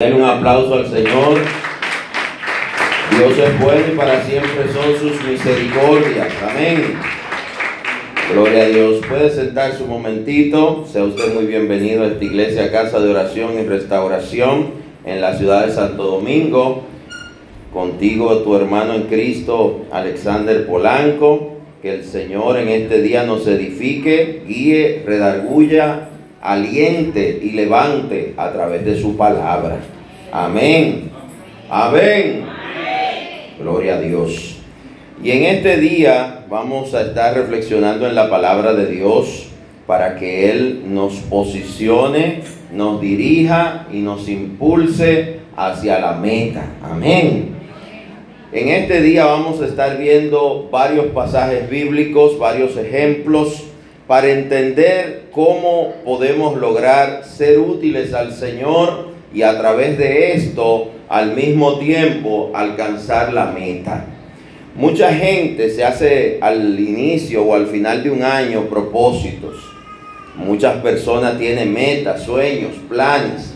Den un aplauso al Señor. Dios es bueno y para siempre son sus misericordias. Amén. Gloria a Dios. Puede sentarse un momentito. Sea usted muy bienvenido a esta iglesia, casa de oración y restauración en la ciudad de Santo Domingo. Contigo, tu hermano en Cristo, Alexander Polanco. Que el Señor en este día nos edifique, guíe, redarguya aliente y levante a través de su palabra. Amén. Amén. Gloria a Dios. Y en este día vamos a estar reflexionando en la palabra de Dios para que Él nos posicione, nos dirija y nos impulse hacia la meta. Amén. En este día vamos a estar viendo varios pasajes bíblicos, varios ejemplos para entender cómo podemos lograr ser útiles al Señor y a través de esto al mismo tiempo alcanzar la meta. Mucha gente se hace al inicio o al final de un año propósitos. Muchas personas tienen metas, sueños, planes.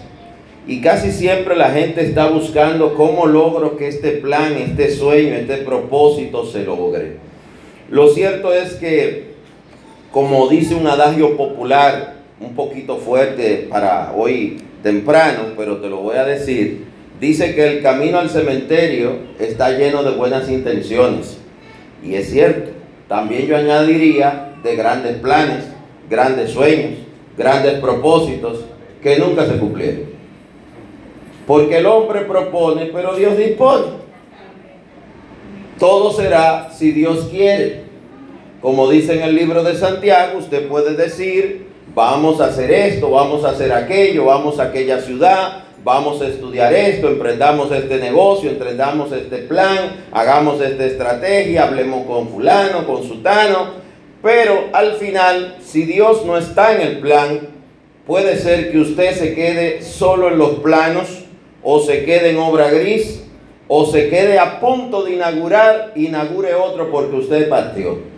Y casi siempre la gente está buscando cómo logro que este plan, este sueño, este propósito se logre. Lo cierto es que como dice un adagio popular, un poquito fuerte para hoy temprano, pero te lo voy a decir, dice que el camino al cementerio está lleno de buenas intenciones. Y es cierto, también yo añadiría de grandes planes, grandes sueños, grandes propósitos que nunca se cumplieron. Porque el hombre propone, pero Dios dispone. Todo será si Dios quiere. Como dice en el libro de Santiago, usted puede decir, vamos a hacer esto, vamos a hacer aquello, vamos a aquella ciudad, vamos a estudiar esto, emprendamos este negocio, emprendamos este plan, hagamos esta estrategia, hablemos con fulano, con sutano, pero al final, si Dios no está en el plan, puede ser que usted se quede solo en los planos o se quede en obra gris o se quede a punto de inaugurar, inaugure otro porque usted partió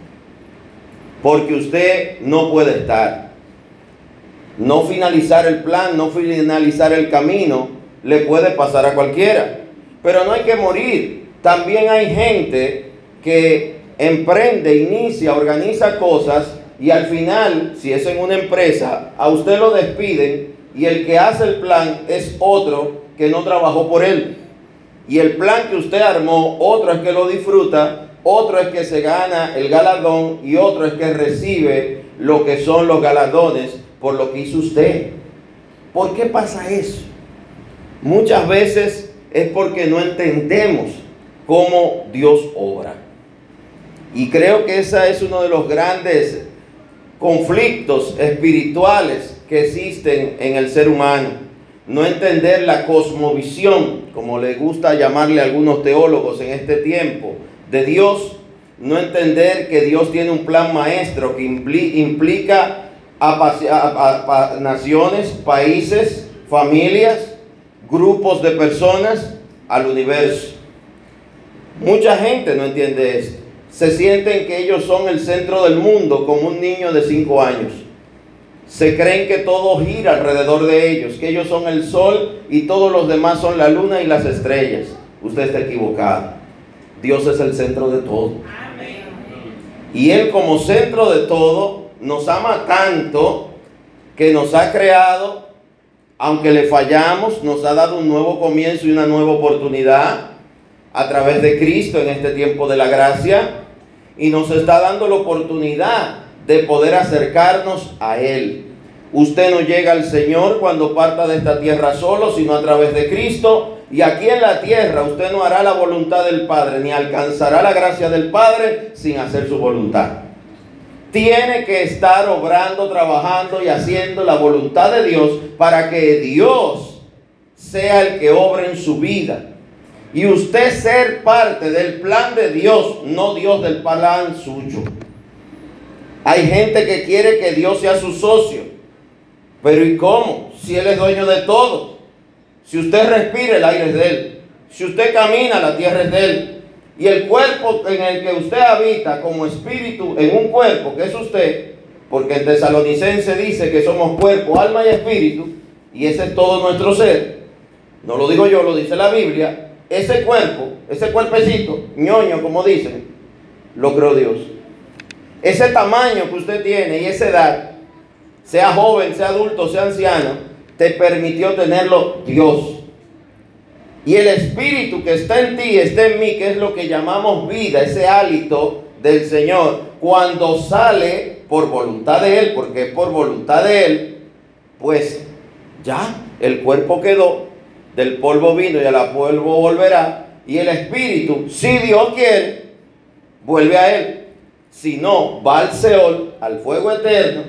porque usted no puede estar. No finalizar el plan, no finalizar el camino, le puede pasar a cualquiera. Pero no hay que morir. También hay gente que emprende, inicia, organiza cosas y al final, si es en una empresa, a usted lo despiden y el que hace el plan es otro que no trabajó por él. Y el plan que usted armó, otro que lo disfruta otro es que se gana el galardón y otro es que recibe lo que son los galardones por lo que hizo usted. ¿Por qué pasa eso? Muchas veces es porque no entendemos cómo Dios obra. Y creo que ese es uno de los grandes conflictos espirituales que existen en el ser humano. No entender la cosmovisión, como le gusta llamarle a algunos teólogos en este tiempo, de Dios, no entender que Dios tiene un plan maestro que implica a, naciones, países, familias, grupos de personas, al universo. Mucha gente no entiende esto. Se sienten que ellos son el centro del mundo como un niño de 5 años. Se creen que todo gira alrededor de ellos, que ellos son el sol y todos los demás son la luna y las estrellas. Usted está equivocado. Dios es el centro de todo. Y Él como centro de todo nos ama tanto que nos ha creado, aunque le fallamos, nos ha dado un nuevo comienzo y una nueva oportunidad a través de Cristo en este tiempo de la gracia. Y nos está dando la oportunidad de poder acercarnos a Él. Usted no llega al Señor cuando parta de esta tierra solo, sino a través de Cristo y aquí en la tierra usted no hará la voluntad del Padre, ni alcanzará la gracia del Padre sin hacer su voluntad. Tiene que estar obrando, trabajando y haciendo la voluntad de Dios para que Dios sea el que obre en su vida. Y usted ser parte del plan de Dios, no Dios del plan suyo. Hay gente que quiere que Dios sea su socio. Pero ¿y cómo? Si Él es dueño de todo. Si usted respira, el aire es de Él. Si usted camina, la tierra es de Él. Y el cuerpo en el que usted habita como espíritu en un cuerpo, que es usted, porque el tesalonicense dice que somos cuerpo, alma y espíritu, y ese es todo nuestro ser. no lo digo yo, lo dice la Biblia, ese cuerpo, ese cuerpecito, ñoño como dicen, lo creó Dios. Ese tamaño que usted tiene y esa edad, sea joven, sea adulto, sea anciano, te permitió tenerlo Dios. Y el espíritu que está en ti, está en mí, que es lo que llamamos vida, ese hálito del Señor, cuando sale por voluntad de Él, porque es por voluntad de Él, pues ya el cuerpo quedó, del polvo vino y a la polvo volverá, y el espíritu, si Dios quiere, vuelve a Él. Si no, va al Seol, al fuego eterno,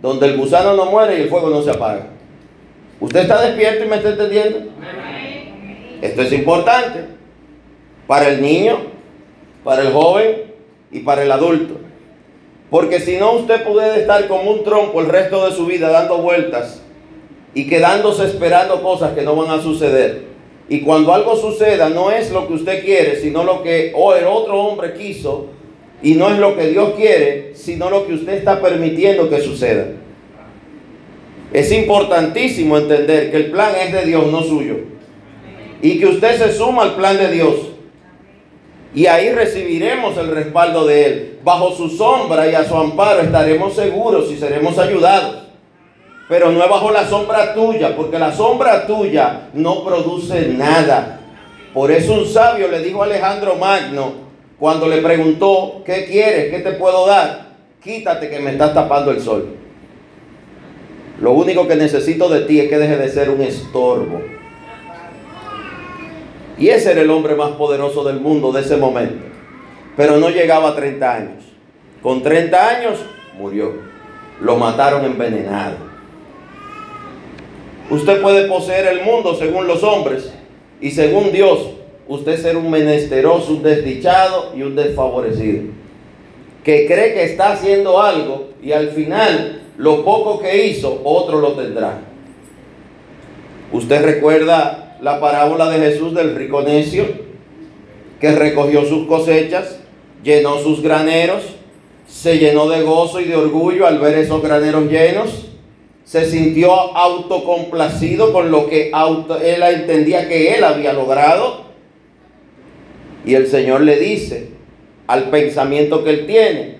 donde el gusano no muere y el fuego no se apaga. ¿Usted está despierto y me está entendiendo? Esto es importante para el niño, para el joven y para el adulto. Porque si no, usted puede estar como un trompo el resto de su vida dando vueltas y quedándose esperando cosas que no van a suceder. Y cuando algo suceda, no es lo que usted quiere, sino lo que o el otro hombre quiso, y no es lo que Dios quiere, sino lo que usted está permitiendo que suceda. Es importantísimo entender que el plan es de Dios, no suyo. Y que usted se suma al plan de Dios. Y ahí recibiremos el respaldo de Él. Bajo su sombra y a su amparo estaremos seguros y seremos ayudados. Pero no es bajo la sombra tuya, porque la sombra tuya no produce nada. Por eso un sabio le dijo a Alejandro Magno, cuando le preguntó, ¿qué quieres? ¿Qué te puedo dar? Quítate que me estás tapando el sol. Lo único que necesito de ti es que deje de ser un estorbo. Y ese era el hombre más poderoso del mundo de ese momento. Pero no llegaba a 30 años. Con 30 años murió. Lo mataron envenenado. Usted puede poseer el mundo según los hombres y según Dios, usted ser un menesteroso, un desdichado y un desfavorecido. Que cree que está haciendo algo y al final lo poco que hizo, otro lo tendrá. Usted recuerda la parábola de Jesús del rico necio, que recogió sus cosechas, llenó sus graneros, se llenó de gozo y de orgullo al ver esos graneros llenos, se sintió autocomplacido con lo que él entendía que él había logrado. Y el Señor le dice al pensamiento que él tiene,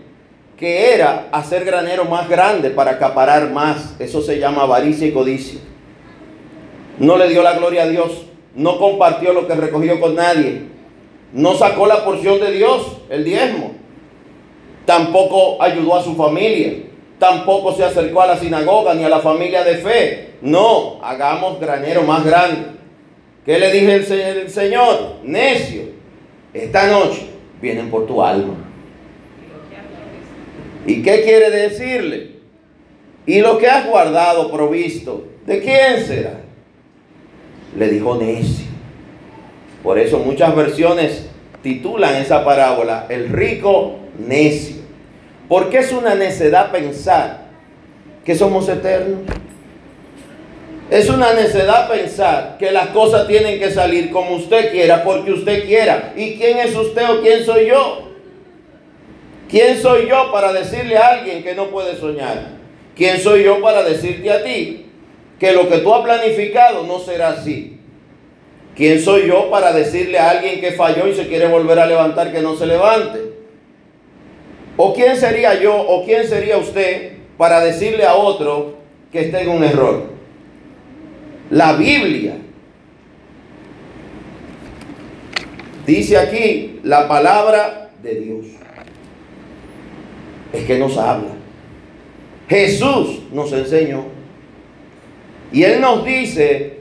que era hacer granero más grande para acaparar más. Eso se llama avaricia y codicia. No le dio la gloria a Dios, no compartió lo que recogió con nadie, no sacó la porción de Dios, el diezmo, tampoco ayudó a su familia, tampoco se acercó a la sinagoga ni a la familia de fe. No, hagamos granero más grande. ¿Qué le dije el, el Señor? Necio, esta noche vienen por tu alma. ¿Y qué quiere decirle? Y lo que has guardado, provisto, ¿de quién será? Le dijo necio. Por eso muchas versiones titulan esa parábola el rico necio. Porque es una necedad pensar que somos eternos. Es una necedad pensar que las cosas tienen que salir como usted quiera, porque usted quiera. ¿Y quién es usted o quién soy yo? ¿Quién soy yo para decirle a alguien que no puede soñar? ¿Quién soy yo para decirte a ti que lo que tú has planificado no será así? ¿Quién soy yo para decirle a alguien que falló y se quiere volver a levantar que no se levante? ¿O quién sería yo o quién sería usted para decirle a otro que esté en un error? La Biblia dice aquí la palabra de Dios es que nos habla. Jesús nos enseñó. Y Él nos dice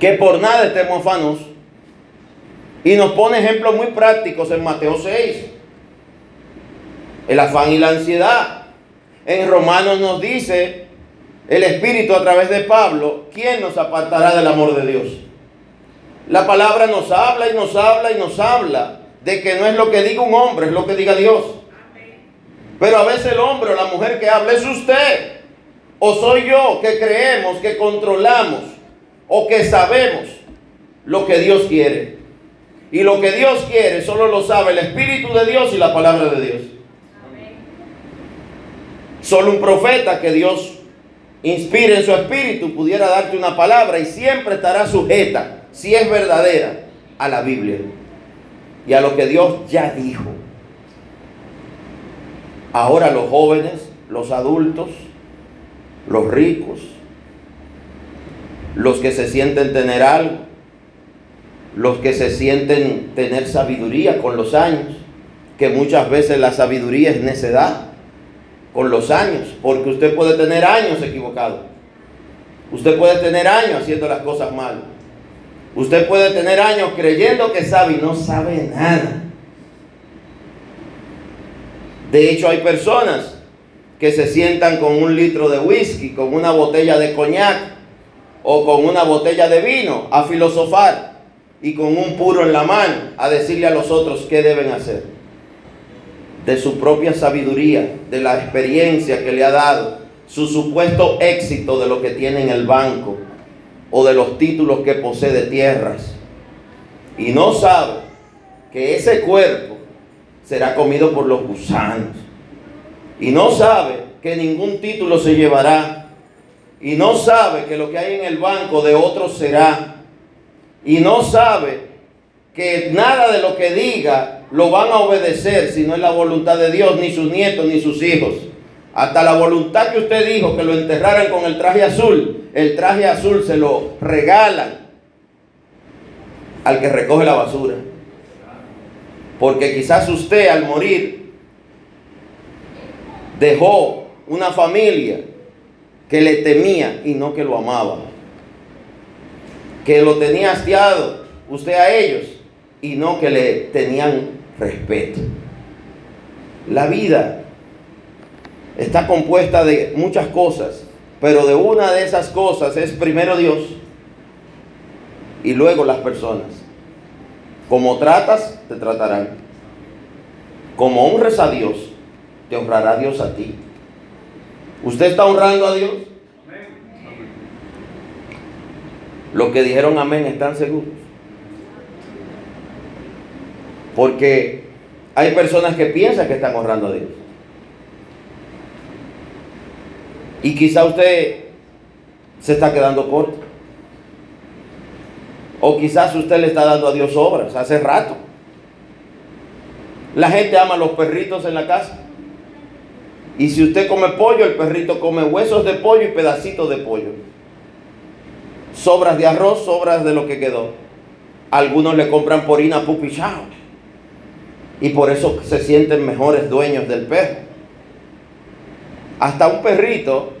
que por nada estemos afanos. Y nos pone ejemplos muy prácticos en Mateo 6. El afán y la ansiedad. En Romanos nos dice el Espíritu a través de Pablo, ¿quién nos apartará del amor de Dios? La palabra nos habla y nos habla y nos habla de que no es lo que diga un hombre, es lo que diga Dios. Pero a veces el hombre o la mujer que habla es usted. O soy yo que creemos, que controlamos o que sabemos lo que Dios quiere. Y lo que Dios quiere solo lo sabe el Espíritu de Dios y la palabra de Dios. Solo un profeta que Dios inspire en su espíritu, pudiera darte una palabra y siempre estará sujeta, si es verdadera, a la Biblia y a lo que Dios ya dijo. Ahora los jóvenes, los adultos, los ricos, los que se sienten tener algo, los que se sienten tener sabiduría con los años, que muchas veces la sabiduría es necedad con los años, porque usted puede tener años equivocado. Usted puede tener años haciendo las cosas mal. Usted puede tener años creyendo que sabe y no sabe nada. De hecho, hay personas que se sientan con un litro de whisky, con una botella de coñac o con una botella de vino a filosofar y con un puro en la mano a decirle a los otros qué deben hacer. De su propia sabiduría, de la experiencia que le ha dado, su supuesto éxito de lo que tiene en el banco o de los títulos que posee de tierras. Y no sabe que ese cuerpo será comido por los gusanos. Y no sabe que ningún título se llevará. Y no sabe que lo que hay en el banco de otros será. Y no sabe que nada de lo que diga lo van a obedecer si no es la voluntad de Dios, ni sus nietos, ni sus hijos. Hasta la voluntad que usted dijo que lo enterraran con el traje azul, el traje azul se lo regalan al que recoge la basura. Porque quizás usted al morir dejó una familia que le temía y no que lo amaba. Que lo tenía hastiado usted a ellos y no que le tenían respeto. La vida está compuesta de muchas cosas, pero de una de esas cosas es primero Dios y luego las personas. Como tratas, te tratarán. Como honres a Dios, te honrará Dios a ti. ¿Usted está honrando a Dios? Los que dijeron amén están seguros. Porque hay personas que piensan que están honrando a Dios. Y quizá usted se está quedando corto. O quizás usted le está dando a Dios obras hace rato. La gente ama a los perritos en la casa. Y si usted come pollo, el perrito come huesos de pollo y pedacitos de pollo. Sobras de arroz, sobras de lo que quedó. Algunos le compran porina pupichao. Y por eso se sienten mejores dueños del perro. Hasta un perrito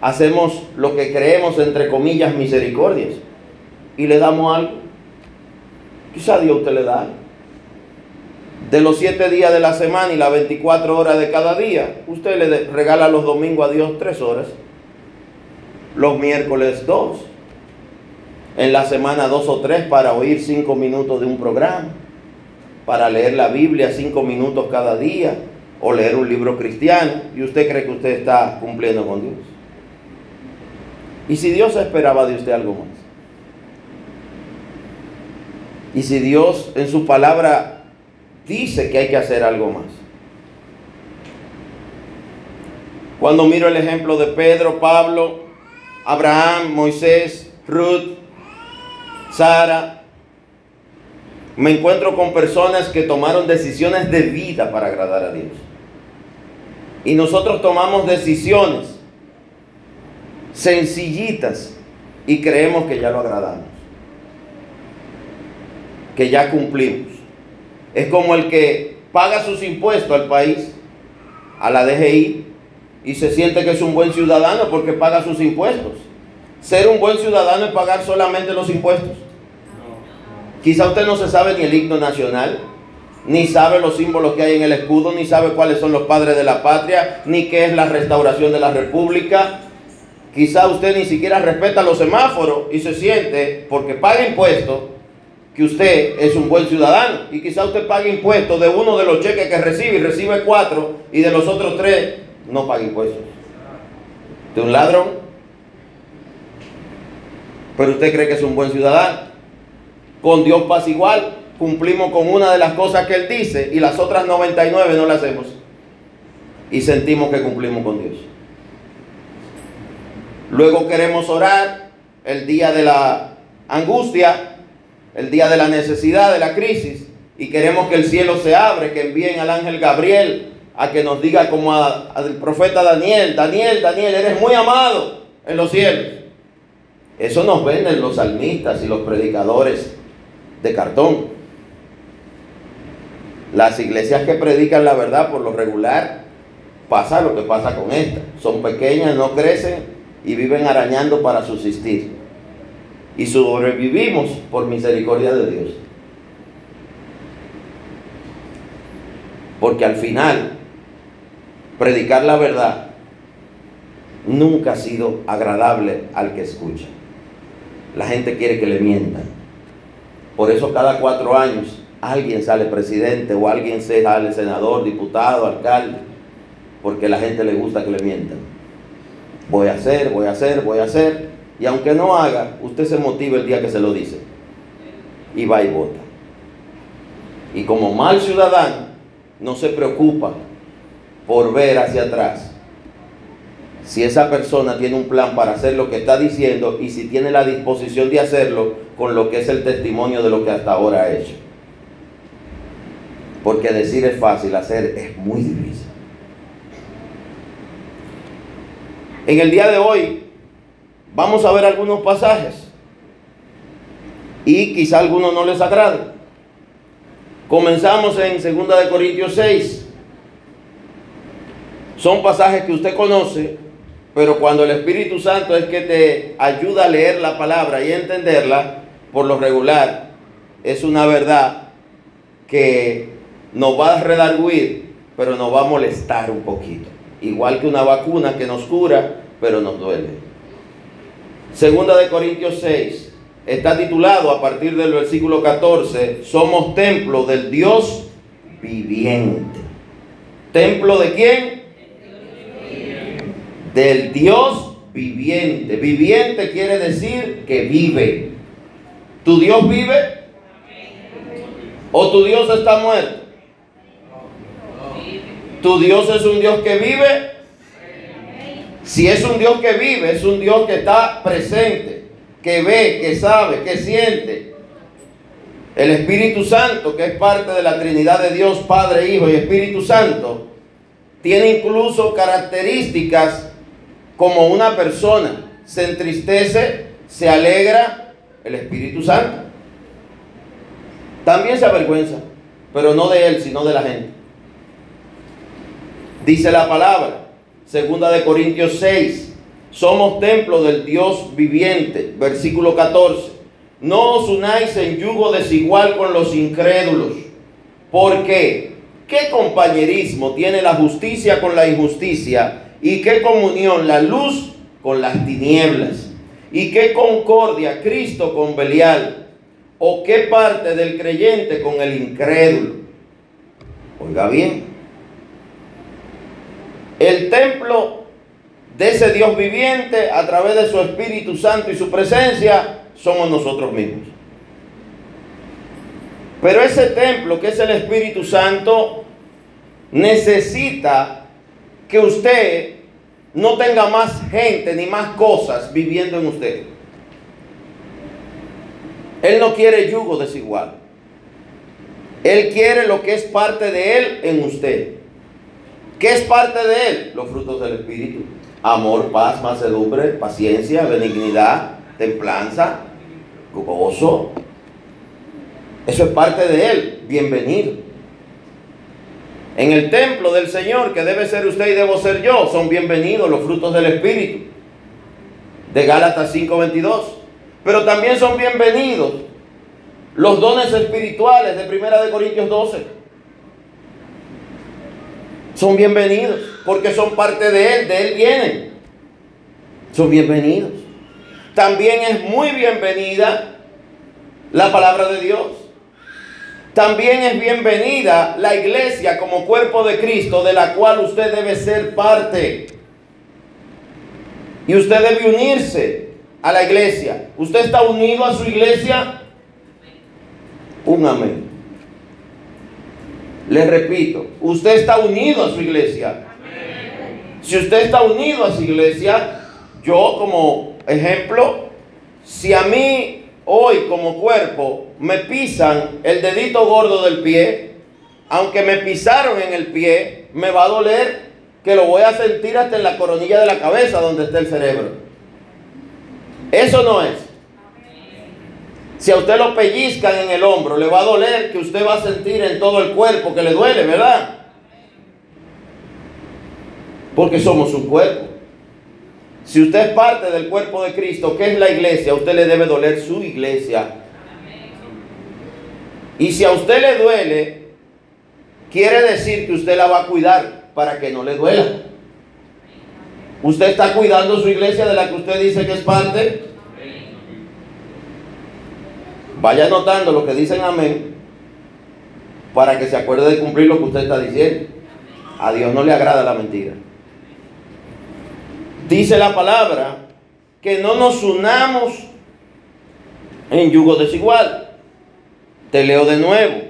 hacemos lo que creemos entre comillas misericordias y le damos algo. Quizá Dios te le da De los siete días de la semana y las 24 horas de cada día, usted le regala los domingos a Dios tres horas, los miércoles dos, en la semana dos o tres para oír cinco minutos de un programa, para leer la Biblia cinco minutos cada día o leer un libro cristiano y usted cree que usted está cumpliendo con Dios. ¿Y si Dios esperaba de usted algo más? Y si Dios en su palabra dice que hay que hacer algo más. Cuando miro el ejemplo de Pedro, Pablo, Abraham, Moisés, Ruth, Sara, me encuentro con personas que tomaron decisiones de vida para agradar a Dios. Y nosotros tomamos decisiones sencillitas y creemos que ya lo agradamos que ya cumplimos. Es como el que paga sus impuestos al país, a la DGI, y se siente que es un buen ciudadano porque paga sus impuestos. Ser un buen ciudadano es pagar solamente los impuestos. Quizá usted no se sabe ni el himno nacional, ni sabe los símbolos que hay en el escudo, ni sabe cuáles son los padres de la patria, ni qué es la restauración de la república. Quizá usted ni siquiera respeta los semáforos y se siente, porque paga impuestos, que usted es un buen ciudadano y quizá usted pague impuestos de uno de los cheques que recibe y recibe cuatro y de los otros tres no pague impuestos. De un ladrón. Pero usted cree que es un buen ciudadano. Con Dios pasa igual. Cumplimos con una de las cosas que Él dice y las otras 99 no las hacemos. Y sentimos que cumplimos con Dios. Luego queremos orar el día de la angustia, el día de la necesidad, de la crisis, y queremos que el cielo se abre, que envíen al ángel Gabriel a que nos diga como al profeta Daniel, Daniel, Daniel, eres muy amado en los cielos. Eso nos venden los salmistas y los predicadores de cartón. Las iglesias que predican la verdad por lo regular pasa lo que pasa con esta. Son pequeñas, no crecen y viven arañando para subsistir. Y sobrevivimos por misericordia de Dios. Porque al final, predicar la verdad nunca ha sido agradable al que escucha. La gente quiere que le mientan. Por eso cada cuatro años alguien sale presidente o alguien sale senador, diputado, alcalde, porque a la gente le gusta que le mientan. Voy a hacer, voy a hacer, voy a hacer. Y aunque no haga, usted se motiva el día que se lo dice. Y va y vota. Y como mal ciudadano, no se preocupa por ver hacia atrás si esa persona tiene un plan para hacer lo que está diciendo y si tiene la disposición de hacerlo con lo que es el testimonio de lo que hasta ahora ha hecho. Porque decir es fácil, hacer es muy difícil. En el día de hoy vamos a ver algunos pasajes y quizá algunos no les agrade. Comenzamos en 2 de Corintios 6. Son pasajes que usted conoce, pero cuando el Espíritu Santo es que te ayuda a leer la palabra y entenderla, por lo regular, es una verdad que nos va a redarguir, pero nos va a molestar un poquito. Igual que una vacuna que nos cura, pero nos duele. Segunda de Corintios 6 está titulado a partir del versículo 14, somos templo del Dios viviente. ¿Templo de quién? del Dios viviente. Viviente quiere decir que vive. ¿Tu Dios vive? ¿O tu Dios está muerto? ¿Tu Dios es un Dios que vive? Si es un Dios que vive, es un Dios que está presente, que ve, que sabe, que siente. El Espíritu Santo, que es parte de la Trinidad de Dios, Padre, Hijo y Espíritu Santo, tiene incluso características como una persona se entristece, se alegra, el Espíritu Santo. También se avergüenza, pero no de él, sino de la gente. Dice la palabra, segunda de Corintios 6, somos templo del Dios viviente, versículo 14. No os unáis en yugo desigual con los incrédulos. ¿Por qué? ¿Qué compañerismo tiene la justicia con la injusticia? ¿Y qué comunión la luz con las tinieblas? ¿Y qué concordia Cristo con Belial? ¿O qué parte del creyente con el incrédulo? Oiga bien, el templo de ese Dios viviente a través de su Espíritu Santo y su presencia somos nosotros mismos. Pero ese templo que es el Espíritu Santo necesita que usted no tenga más gente ni más cosas viviendo en usted. Él no quiere yugo desigual. Él quiere lo que es parte de Él en usted. ¿Qué es parte de Él? Los frutos del Espíritu. Amor, paz, mansedumbre, paciencia, benignidad, templanza, gozo. Eso es parte de Él. Bienvenido en el templo del Señor, que debe ser usted y debo ser yo, son bienvenidos los frutos del Espíritu. De Gálatas 5:22. Pero también son bienvenidos los dones espirituales de Primera de Corintios 12. Son bienvenidos porque son parte de Él, de Él vienen. Son bienvenidos. También es muy bienvenida la palabra de Dios. También es bienvenida la iglesia como cuerpo de Cristo de la cual usted debe ser parte. Y usted debe unirse a la iglesia. ¿Usted está unido a su iglesia? Un amén. Le repito, usted está unido a su iglesia. Si usted está unido a su iglesia, yo como ejemplo, si a mí hoy como cuerpo me pisan el dedito gordo del pie, aunque me pisaron en el pie, me va a doler que lo voy a sentir hasta en la coronilla de la cabeza donde está el cerebro. Eso no es. Si a usted lo pellizcan en el hombro, le va a doler que usted va a sentir en todo el cuerpo que le duele, ¿verdad? Porque somos un cuerpo. Si usted es parte del cuerpo de Cristo, que es la iglesia, a usted le debe doler su iglesia. Y si a usted le duele, quiere decir que usted la va a cuidar para que no le duela. ¿Usted está cuidando su iglesia de la que usted dice que es parte? Vaya notando lo que dicen amén para que se acuerde de cumplir lo que usted está diciendo. A Dios no le agrada la mentira. Dice la palabra que no nos unamos en yugo desigual. Te leo de nuevo.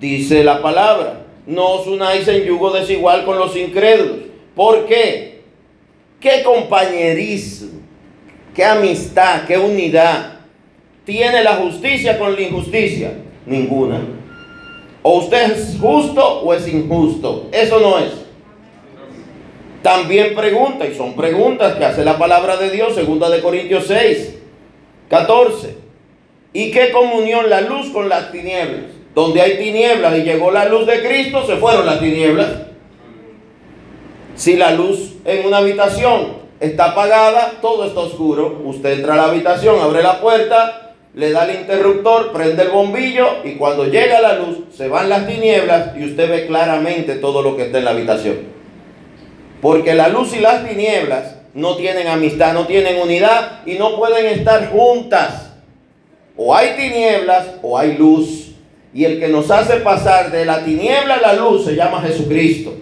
Dice la palabra, no os unáis en yugo desigual con los incrédulos. ¿Por qué? ¿Qué compañerismo? ¿Qué amistad? ¿Qué unidad? Tiene la justicia con la injusticia? Ninguna. O usted es justo o es injusto. Eso no es. También pregunta, y son preguntas que hace la palabra de Dios, segunda de Corintios 6, 14. ¿Y qué comunión la luz con las tinieblas? Donde hay tinieblas y llegó la luz de Cristo, se fueron las tinieblas. Si la luz en una habitación está apagada, todo está oscuro. Usted entra a la habitación, abre la puerta, le da el interruptor, prende el bombillo y cuando llega la luz se van las tinieblas y usted ve claramente todo lo que está en la habitación. Porque la luz y las tinieblas no tienen amistad, no tienen unidad y no pueden estar juntas. O hay tinieblas o hay luz. Y el que nos hace pasar de la tiniebla a la luz se llama Jesucristo.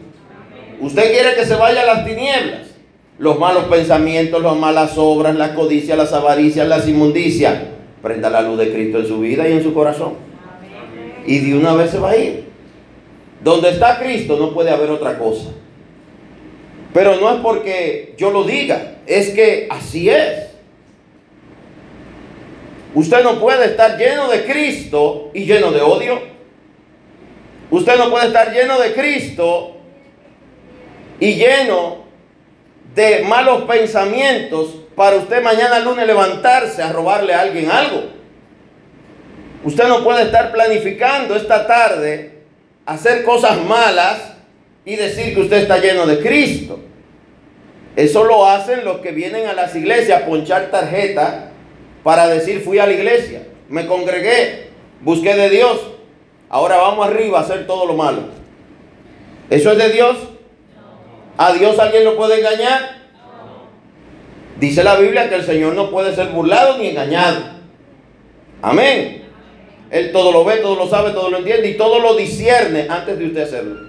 Usted quiere que se vaya a las tinieblas. Los malos pensamientos, las malas obras, las codicias, las avaricias, las inmundicias prenda la luz de Cristo en su vida y en su corazón. Y de una vez se va a ir. Donde está Cristo no puede haber otra cosa. Pero no es porque yo lo diga, es que así es. Usted no puede estar lleno de Cristo y lleno de odio. Usted no puede estar lleno de Cristo y lleno de malos pensamientos para usted mañana lunes levantarse a robarle a alguien algo. Usted no puede estar planificando esta tarde hacer cosas malas y decir que usted está lleno de Cristo. Eso lo hacen los que vienen a las iglesias a ponchar tarjeta para decir fui a la iglesia, me congregué, busqué de Dios, ahora vamos arriba a hacer todo lo malo. ¿Eso es de Dios? ¿A Dios alguien lo puede engañar? Dice la Biblia que el Señor no puede ser burlado ni engañado. Amén. Él todo lo ve, todo lo sabe, todo lo entiende y todo lo discierne antes de usted hacerlo.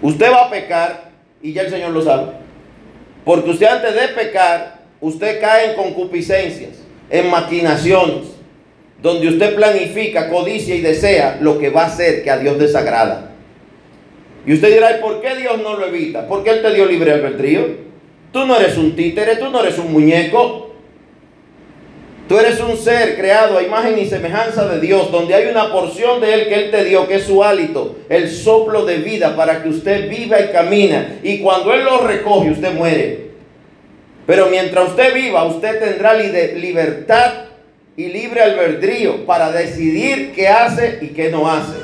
Usted va a pecar y ya el Señor lo sabe. Porque usted antes de pecar, usted cae en concupiscencias, en maquinaciones, donde usted planifica, codicia y desea lo que va a hacer que a Dios desagrada. Y usted dirá, ¿y por qué Dios no lo evita? Porque Él te dio libre albedrío. Tú no eres un títere, tú no eres un muñeco. Tú eres un ser creado a imagen y semejanza de Dios, donde hay una porción de Él que Él te dio, que es su hálito, el soplo de vida para que usted viva y camina. Y cuando Él lo recoge, usted muere. Pero mientras usted viva, usted tendrá libertad y libre albedrío para decidir qué hace y qué no hace.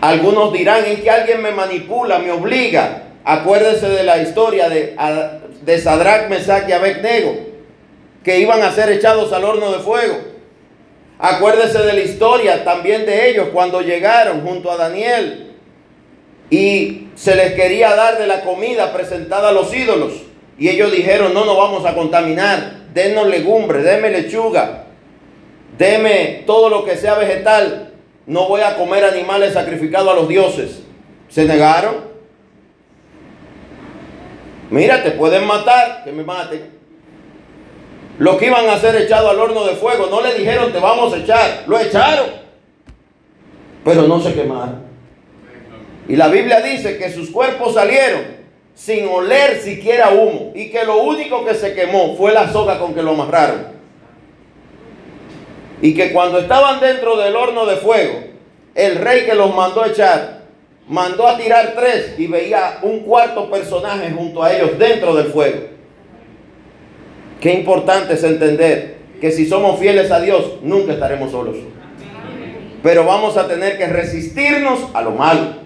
Algunos dirán, es que alguien me manipula, me obliga. Acuérdese de la historia de, de Sadrach, Mesach y Abednego, que iban a ser echados al horno de fuego. Acuérdese de la historia también de ellos cuando llegaron junto a Daniel y se les quería dar de la comida presentada a los ídolos. Y ellos dijeron, no nos vamos a contaminar, denos legumbre, deme lechuga, deme todo lo que sea vegetal, no voy a comer animales sacrificados a los dioses. Se negaron. Mira, te pueden matar, que me maten. Los que iban a ser echados al horno de fuego, no le dijeron te vamos a echar, lo echaron. Pero no se quemaron. Y la Biblia dice que sus cuerpos salieron sin oler siquiera humo y que lo único que se quemó fue la soga con que lo amarraron. Y que cuando estaban dentro del horno de fuego, el rey que los mandó echar, mandó a tirar tres y veía un cuarto personaje junto a ellos dentro del fuego. Qué importante es entender que si somos fieles a Dios, nunca estaremos solos. Pero vamos a tener que resistirnos a lo malo.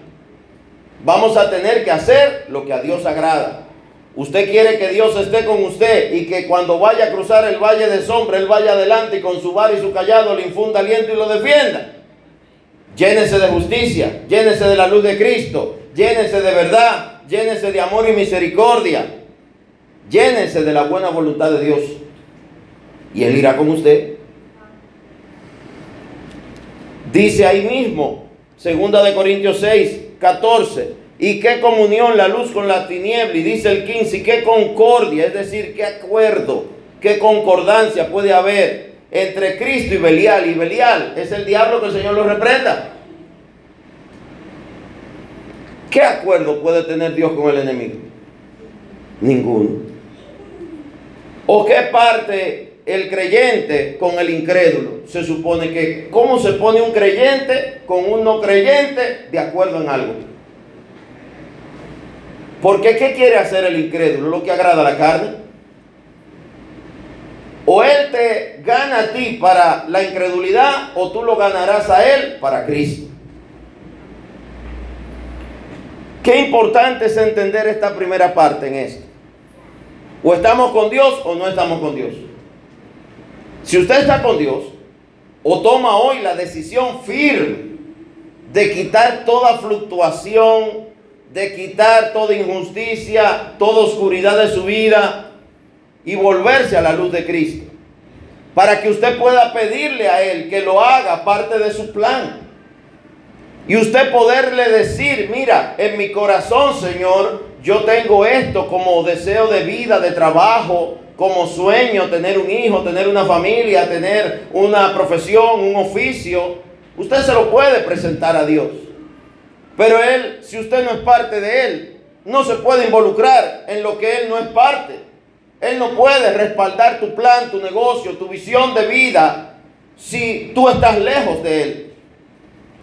Vamos a tener que hacer lo que a Dios agrada. Usted quiere que Dios esté con usted y que cuando vaya a cruzar el valle de sombra, Él vaya adelante y con su bar y su callado le infunda aliento y lo defienda. Llénese de justicia, llénese de la luz de Cristo, llénese de verdad, llénese de amor y misericordia, llénese de la buena voluntad de Dios. Y Él irá con usted. Dice ahí mismo, segunda de Corintios 6, 14. ¿Y qué comunión la luz con la tiniebla? Y dice el 15, ¿y qué concordia? Es decir, ¿qué acuerdo, qué concordancia puede haber entre Cristo y Belial? Y Belial es el diablo que el Señor lo reprenda. ¿Qué acuerdo puede tener Dios con el enemigo? Ninguno. ¿O qué parte el creyente con el incrédulo. Se supone que, ¿cómo se pone un creyente con un no creyente de acuerdo en algo? Porque ¿qué quiere hacer el incrédulo? ¿Lo que agrada a la carne? O él te gana a ti para la incredulidad o tú lo ganarás a él para Cristo. Qué importante es entender esta primera parte en esto. O estamos con Dios o no estamos con Dios. Si usted está con Dios o toma hoy la decisión firme de quitar toda fluctuación, de quitar toda injusticia, toda oscuridad de su vida y volverse a la luz de Cristo, para que usted pueda pedirle a Él que lo haga parte de su plan. Y usted poderle decir, mira, en mi corazón, Señor, yo tengo esto como deseo de vida, de trabajo, como sueño tener un hijo, tener una familia, tener una profesión, un oficio, usted se lo puede presentar a Dios. Pero Él, si usted no es parte de Él, no se puede involucrar en lo que Él no es parte. Él no puede respaldar tu plan, tu negocio, tu visión de vida si tú estás lejos de Él.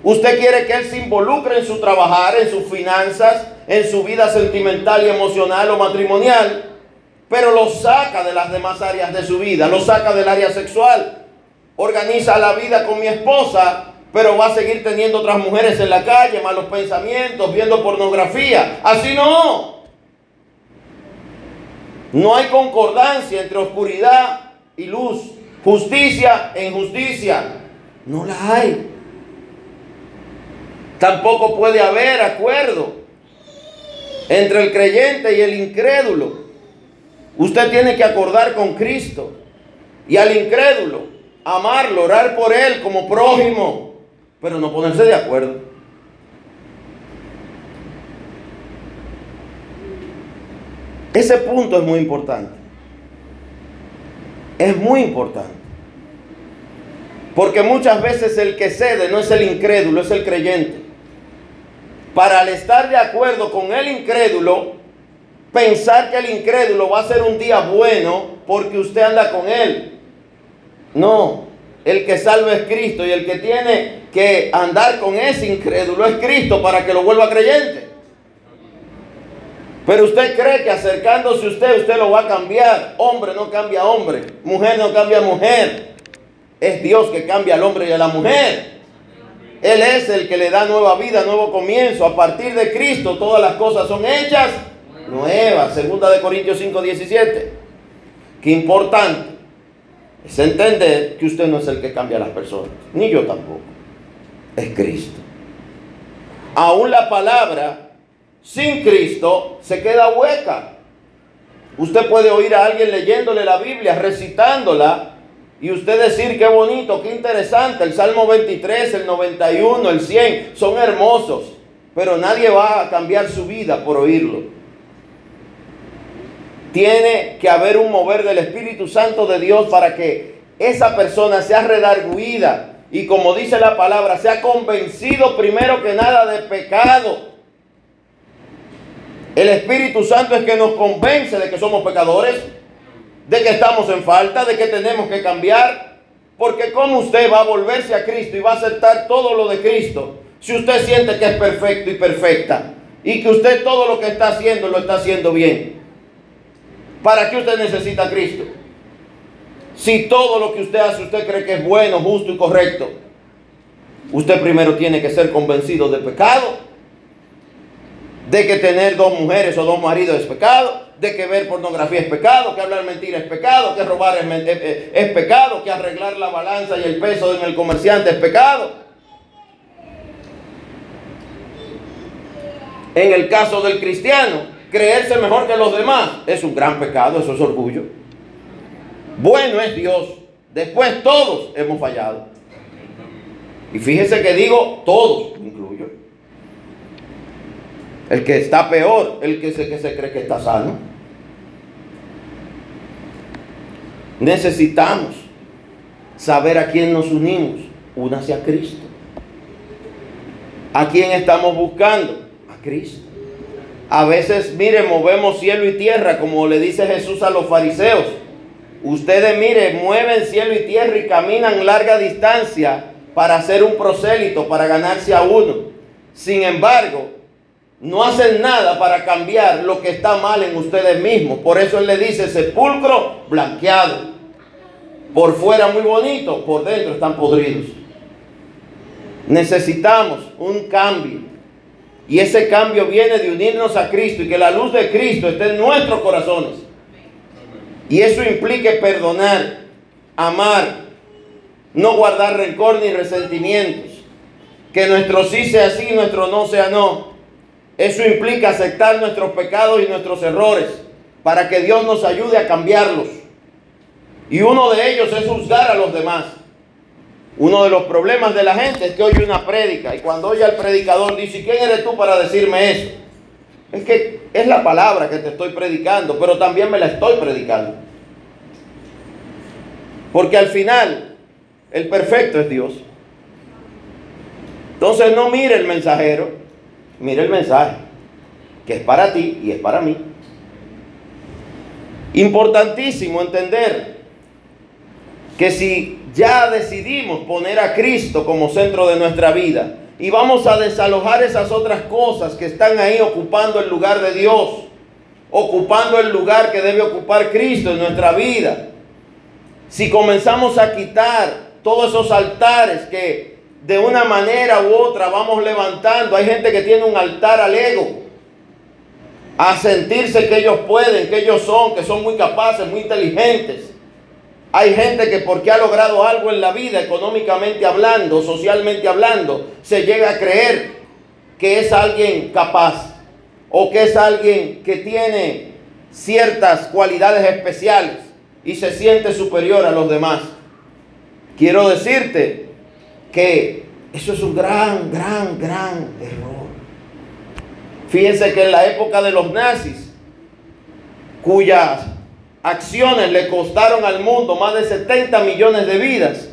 Usted quiere que Él se involucre en su trabajar, en sus finanzas, en su vida sentimental y emocional o matrimonial pero lo saca de las demás áreas de su vida, lo saca del área sexual. Organiza la vida con mi esposa, pero va a seguir teniendo otras mujeres en la calle, malos pensamientos, viendo pornografía. Así no. No hay concordancia entre oscuridad y luz, justicia e injusticia. No la hay. Tampoco puede haber acuerdo entre el creyente y el incrédulo. Usted tiene que acordar con Cristo y al incrédulo, amarlo, orar por él como prójimo, pero no ponerse de acuerdo. Ese punto es muy importante. Es muy importante. Porque muchas veces el que cede no es el incrédulo, es el creyente. Para al estar de acuerdo con el incrédulo, pensar que el incrédulo va a ser un día bueno porque usted anda con él. No, el que salva es Cristo y el que tiene que andar con ese incrédulo es Cristo para que lo vuelva creyente. Pero usted cree que acercándose a usted, usted lo va a cambiar. Hombre no cambia hombre, mujer no cambia mujer. Es Dios que cambia al hombre y a la mujer. Él es el que le da nueva vida, nuevo comienzo. A partir de Cristo todas las cosas son hechas nueva, segunda de Corintios 5, 17. Qué importante es entender que usted no es el que cambia a las personas, ni yo tampoco. Es Cristo. Aún la palabra sin Cristo se queda hueca. Usted puede oír a alguien leyéndole la Biblia, recitándola, y usted decir qué bonito, qué interesante. El Salmo 23, el 91, el 100 son hermosos, pero nadie va a cambiar su vida por oírlo. Tiene que haber un mover del Espíritu Santo de Dios para que esa persona sea redarguida y como dice la palabra, sea convencido primero que nada de pecado. El Espíritu Santo es que nos convence de que somos pecadores, de que estamos en falta, de que tenemos que cambiar. Porque ¿cómo usted va a volverse a Cristo y va a aceptar todo lo de Cristo si usted siente que es perfecto y perfecta? Y que usted todo lo que está haciendo lo está haciendo bien. ¿Para qué usted necesita a Cristo? Si todo lo que usted hace usted cree que es bueno, justo y correcto, usted primero tiene que ser convencido del pecado, de que tener dos mujeres o dos maridos es pecado, de que ver pornografía es pecado, que hablar mentira es pecado, que robar es, es, pecado, que arreglar la balanza y el peso en el comerciante es pecado. En el caso del cristiano, creerse mejor que los demás es un gran pecado, eso es orgullo. Bueno es Dios. Después todos hemos fallado. Y fíjese que digo todos, incluyo. El que está peor, el que se, cree que está sano. Necesitamos saber a quién nos unimos. Únase a Cristo. ¿A quién estamos buscando? A Cristo. A veces, mire, movemos cielo y tierra, como le dice Jesús a los fariseos. Ustedes, mire, mueven cielo y tierra y caminan larga distancia para hacer un prosélito, para ganarse a uno. Sin embargo, no hacen nada para cambiar lo que está mal en ustedes mismos. Por eso Él le dice sepulcro blanqueado. Por fuera muy bonito, por dentro están podridos. Necesitamos un cambio. Y ese cambio viene de unirnos a Cristo y que la luz de Cristo esté en nuestros corazones. Y eso implica perdonar, amar, no guardar rencor ni resentimientos. Que nuestro sí sea sí y nuestro no sea no. Eso implica aceptar nuestros pecados y nuestros errores para que Dios nos ayude a cambiarlos. Y uno de ellos es juzgar a los demás. Uno de los problemas de la gente es que oye una prédica y cuando oye al predicador dice, ¿quién eres tú para decirme eso? Es que es la palabra que te estoy predicando, pero también me la estoy predicando. Porque al final, el perfecto es Dios. Entonces no mire el mensajero, mire el mensaje, que es para ti y es para mí. Importantísimo entender que si ya decidimos poner a Cristo como centro de nuestra vida, y vamos a desalojar esas otras cosas que están ahí ocupando el lugar de Dios, ocupando el lugar que debe ocupar Cristo en nuestra vida. Si comenzamos a quitar todos esos altares que de una manera u otra vamos levantando, hay gente que tiene un altar al ego, a sentirse que ellos pueden, que ellos son, que son muy capaces, muy inteligentes. Hay gente que porque ha logrado algo en la vida, económicamente hablando, socialmente hablando, se llega a creer que es alguien capaz o que es alguien que tiene ciertas cualidades especiales y se siente superior a los demás. Quiero decirte que eso es un gran, gran, gran error. Fíjense que en la época de los nazis, cuyas acciones le costaron al mundo más de 70 millones de vidas,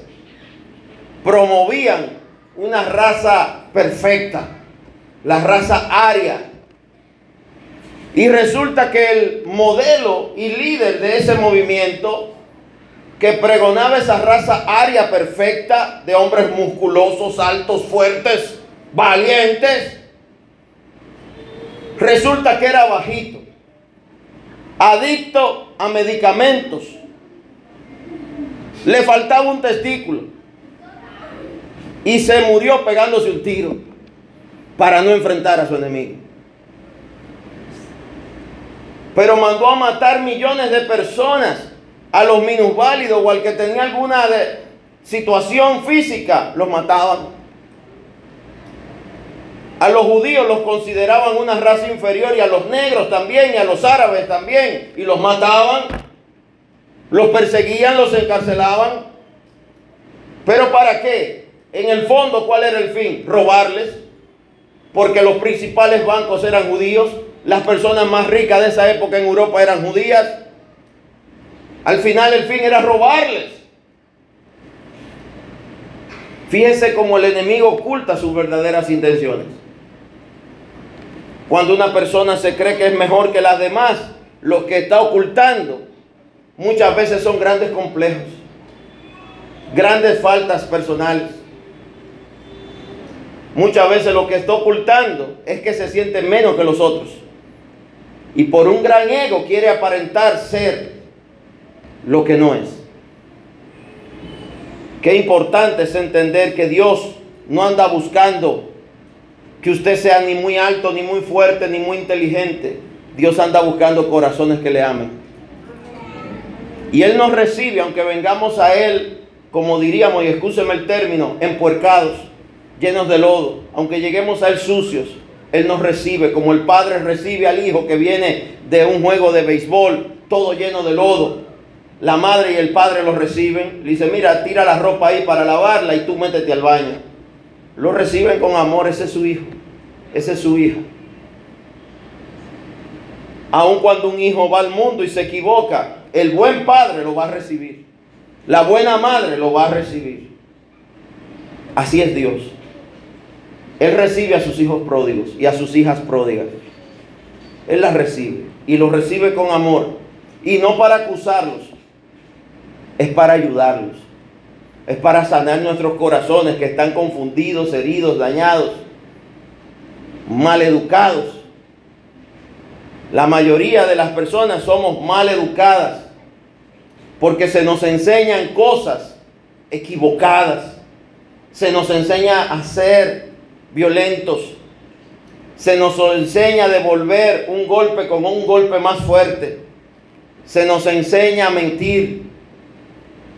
promovían una raza perfecta, la raza aria. Y resulta que el modelo y líder de ese movimiento que pregonaba esa raza aria perfecta de hombres musculosos, altos, fuertes, valientes, resulta que era bajito adicto a medicamentos. Le faltaba un testículo. Y se murió pegándose un tiro para no enfrentar a su enemigo. Pero mandó a matar millones de personas, a los minusválidos o al que tenía alguna situación física, los mataban. A los judíos los consideraban una raza inferior y a los negros también y a los árabes también. Y los mataban, los perseguían, los encarcelaban. ¿Pero para qué? En el fondo, ¿cuál era el fin? Robarles. Porque los principales bancos eran judíos. Las personas más ricas de esa época en Europa eran judías. Al final el fin era robarles. Fíjense cómo el enemigo oculta sus verdaderas intenciones. Cuando una persona se cree que es mejor que las demás, lo que está ocultando muchas veces son grandes complejos, grandes faltas personales. Muchas veces lo que está ocultando es que se siente menos que los otros. Y por un gran ego quiere aparentar ser lo que no es. Qué importante es entender que Dios no anda buscando que usted sea ni muy alto, ni muy fuerte, ni muy inteligente. Dios anda buscando corazones que le amen. Y Él nos recibe, aunque vengamos a Él, como diríamos, y escúcheme el término, empuercados, llenos de lodo, aunque lleguemos a Él sucios, Él nos recibe, como el padre recibe al hijo que viene de un juego de béisbol, todo lleno de lodo. La madre y el padre lo reciben, le dice, mira, tira la ropa ahí para lavarla y tú métete al baño. Lo reciben con amor, ese es su hijo, esa es su hija. Aun cuando un hijo va al mundo y se equivoca, el buen padre lo va a recibir. La buena madre lo va a recibir. Así es Dios. Él recibe a sus hijos pródigos y a sus hijas pródigas. Él las recibe y los recibe con amor. Y no para acusarlos, es para ayudarlos. Es para sanar nuestros corazones que están confundidos, heridos, dañados, mal educados. La mayoría de las personas somos mal educadas porque se nos enseñan cosas equivocadas. Se nos enseña a ser violentos. Se nos enseña a devolver un golpe con un golpe más fuerte. Se nos enseña a mentir.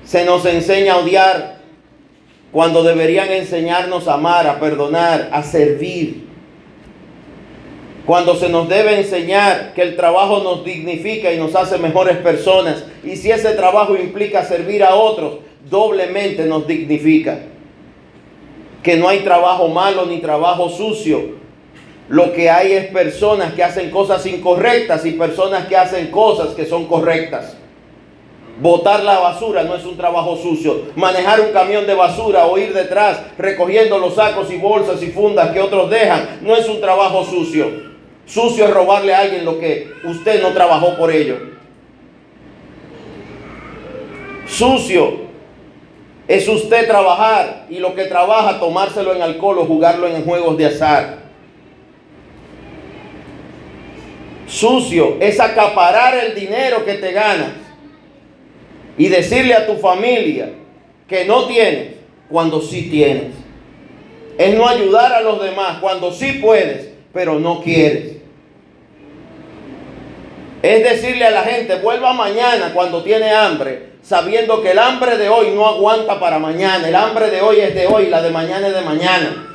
Se nos enseña a odiar cuando deberían enseñarnos a amar, a perdonar, a servir. Cuando se nos debe enseñar que el trabajo nos dignifica y nos hace mejores personas. Y si ese trabajo implica servir a otros, doblemente nos dignifica. Que no hay trabajo malo ni trabajo sucio. Lo que hay es personas que hacen cosas incorrectas y personas que hacen cosas que son correctas. Botar la basura no es un trabajo sucio. Manejar un camión de basura o ir detrás recogiendo los sacos y bolsas y fundas que otros dejan no es un trabajo sucio. Sucio es robarle a alguien lo que usted no trabajó por ello. Sucio es usted trabajar y lo que trabaja tomárselo en alcohol o jugarlo en juegos de azar. Sucio es acaparar el dinero que te ganas y decirle a tu familia que no tienes cuando sí tienes. Es no ayudar a los demás cuando sí puedes, pero no quieres. Es decirle a la gente, vuelva mañana cuando tiene hambre, sabiendo que el hambre de hoy no aguanta para mañana. El hambre de hoy es de hoy, la de mañana es de mañana.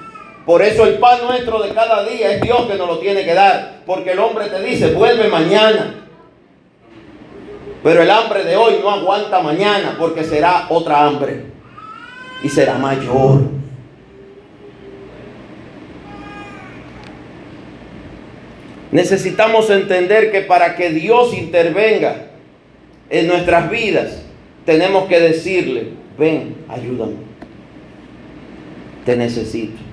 Por eso el pan nuestro de cada día es Dios que nos lo tiene que dar. Porque el hombre te dice, vuelve mañana. Pero el hambre de hoy no aguanta mañana porque será otra hambre. Y será mayor. Necesitamos entender que para que Dios intervenga en nuestras vidas, tenemos que decirle, ven, ayúdame. Te necesito.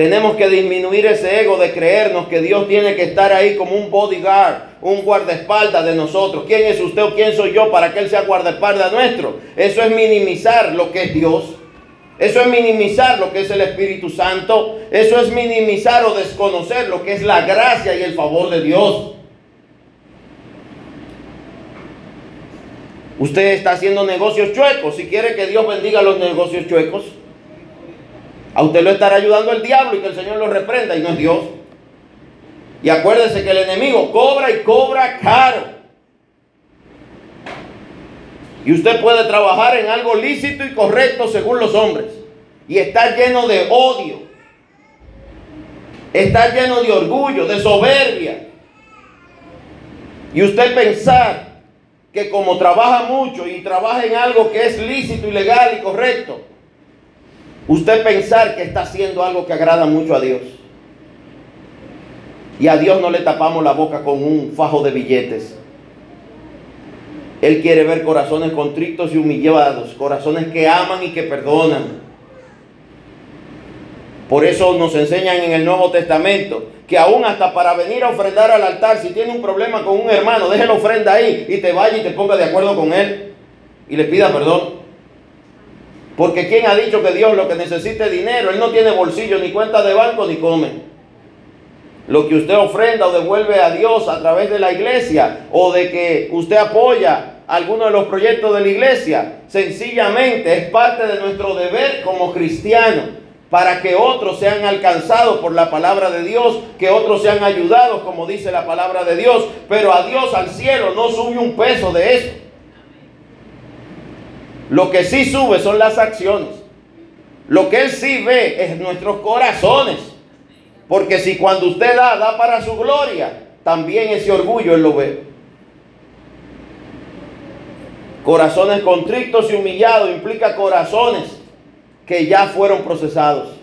Tenemos que disminuir ese ego de creernos que Dios tiene que estar ahí como un bodyguard, un guardaespaldas de nosotros. ¿Quién es usted o quién soy yo para que Él sea guardaespaldas nuestro? Eso es minimizar lo que es Dios. Eso es minimizar lo que es el Espíritu Santo. Eso es minimizar o desconocer lo que es la gracia y el favor de Dios. Usted está haciendo negocios chuecos. Si quiere que Dios bendiga los negocios chuecos, a usted lo estará ayudando el diablo y que el Señor lo reprenda y no es Dios. Y acuérdese que el enemigo cobra y cobra caro. Y usted puede trabajar en algo lícito y correcto según los hombres. Y estar lleno de odio. Estar lleno de orgullo, de soberbia. Y usted pensar que como trabaja mucho y trabaja en algo que es lícito y legal y correcto, usted pensar que está haciendo algo que agrada mucho a Dios. Y a Dios no le tapamos la boca con un fajo de billetes. Él quiere ver corazones contritos y humillados, corazones que aman y que perdonan. Por eso nos enseñan en el Nuevo Testamento que aún hasta para venir a ofrendar al altar, si tiene un problema con un hermano, deje la ofrenda ahí y te vaya y te ponga de acuerdo con él y le pida perdón. Porque ¿quién ha dicho que Dios lo que necesita es dinero? Él no tiene bolsillo, ni cuenta de banco, ni come. Lo que usted ofrenda o devuelve a Dios a través de la iglesia o de que usted apoya alguno de los proyectos de la iglesia, sencillamente es parte de nuestro deber como cristianos para que otros sean alcanzados por la palabra de Dios, que otros sean ayudados, como dice la palabra de Dios, pero a Dios al cielo no sube un peso de eso. Lo que sí sube son las acciones. Lo que Él sí ve es nuestros corazones. Porque si cuando usted da, da para su gloria, también ese orgullo Él lo ve. Corazones contrictos y humillados implica corazones que ya fueron procesados,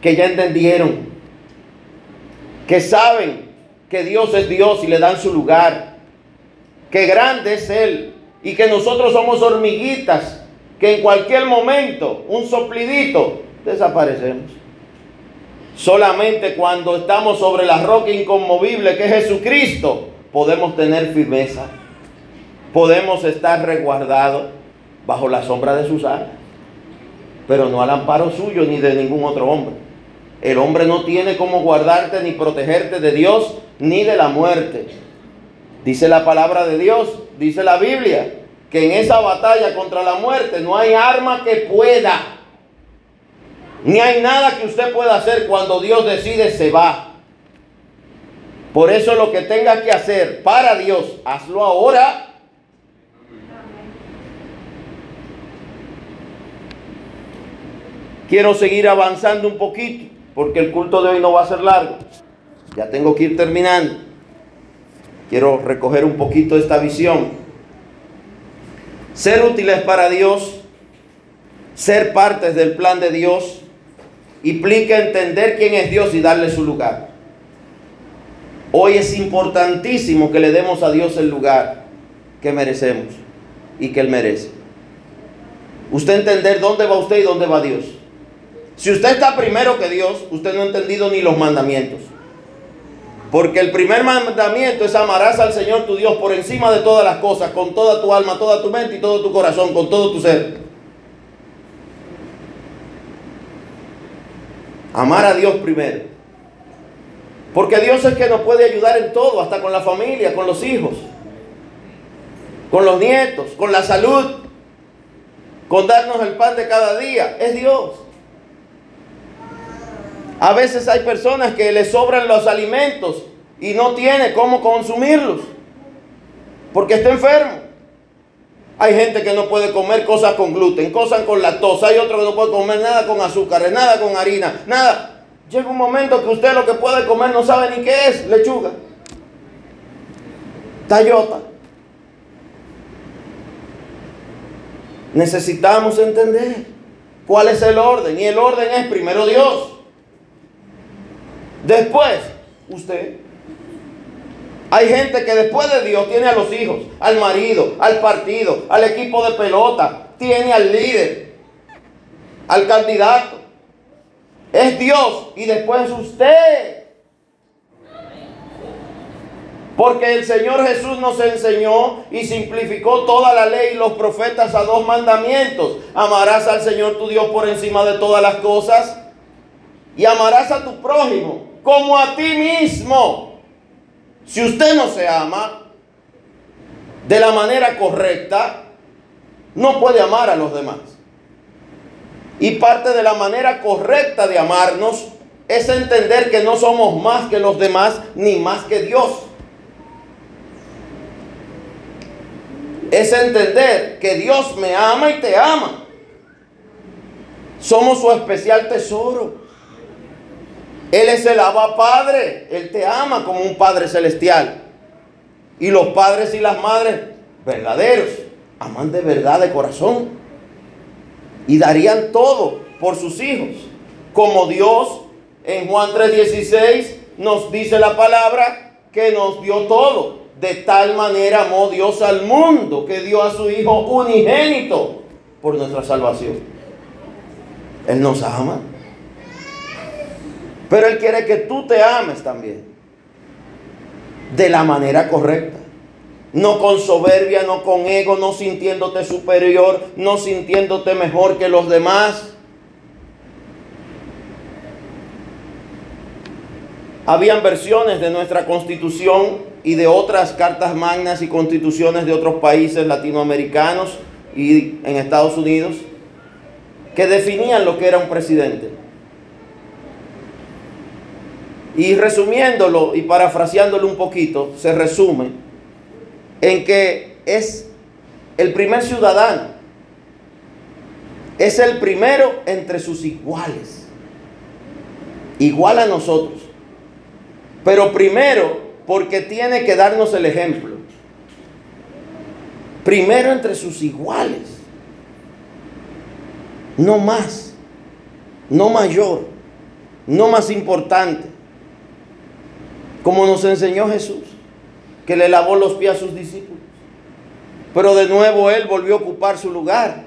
que ya entendieron, que saben que Dios es Dios y le dan su lugar, que grande es Él y que nosotros somos hormiguitas, que en cualquier momento, un soplidito, desaparecemos. Solamente cuando estamos sobre la roca inconmovible que es Jesucristo, podemos tener firmeza. Podemos estar resguardados bajo la sombra de sus alas. Pero no al amparo suyo ni de ningún otro hombre. El hombre no tiene cómo guardarte ni protegerte de Dios ni de la muerte. Dice la palabra de Dios, dice la Biblia, que en esa batalla contra la muerte no hay arma que pueda. Ni hay nada que usted pueda hacer cuando Dios decide se va. Por eso lo que tenga que hacer para Dios, hazlo ahora. Quiero seguir avanzando un poquito porque el culto de hoy no va a ser largo. Ya tengo que ir terminando. Quiero recoger un poquito esta visión. Ser útiles para Dios, ser partes del plan de Dios, implica entender quién es Dios y darle su lugar. Hoy es importantísimo que le demos a Dios el lugar que merecemos y que Él merece. Usted entender dónde va usted y dónde va Dios. Si usted está primero que Dios, usted no ha entendido ni los mandamientos. Porque el primer mandamiento es amarás al Señor tu Dios por encima de todas las cosas, con toda tu alma, toda tu mente y todo tu corazón, con todo tu ser. Amar a Dios primero. Porque Dios es que nos puede ayudar en todo, hasta con la familia, con los hijos, con los nietos, con la salud, con darnos el pan de cada día. Es Dios. A veces hay personas que les sobran los alimentos y no tiene cómo consumirlos porque está enfermo. Hay gente que no puede comer cosas con gluten, cosas con lactosa. Hay otro que no puede comer nada con azúcares, nada con harina, nada. Llega un momento que usted lo que puede comer no sabe ni qué es lechuga, tayota. Necesitamos entender cuál es el orden. Y el orden es primero Dios. Después, usted. Hay gente que después de Dios tiene a los hijos, al marido, al partido, al equipo de pelota, tiene al líder, al candidato. Es Dios y después usted. Porque el Señor Jesús nos enseñó y simplificó toda la ley y los profetas a dos mandamientos. Amarás al Señor tu Dios por encima de todas las cosas y amarás a tu prójimo como a ti mismo. Si usted no se ama de la manera correcta, no puede amar a los demás. Y parte de la manera correcta de amarnos es entender que no somos más que los demás ni más que Dios. Es entender que Dios me ama y te ama. Somos su especial tesoro. Él es el Abba Padre. Él te ama como un Padre celestial. Y los padres y las madres verdaderos aman de verdad de corazón. Y darían todo por sus hijos. Como Dios en Juan 3:16 nos dice la palabra que nos dio todo. De tal manera amó Dios al mundo que dio a su Hijo unigénito por nuestra salvación. Él nos ama. Pero Él quiere que tú te ames también. De la manera correcta. No con soberbia, no con ego, no sintiéndote superior, no sintiéndote mejor que los demás. Habían versiones de nuestra constitución y de otras cartas magnas y constituciones de otros países latinoamericanos y en Estados Unidos que definían lo que era un presidente. Y resumiéndolo y parafraseándolo un poquito, se resume en que es el primer ciudadano, es el primero entre sus iguales, igual a nosotros, pero primero porque tiene que darnos el ejemplo, primero entre sus iguales, no más, no mayor, no más importante como nos enseñó Jesús, que le lavó los pies a sus discípulos. Pero de nuevo él volvió a ocupar su lugar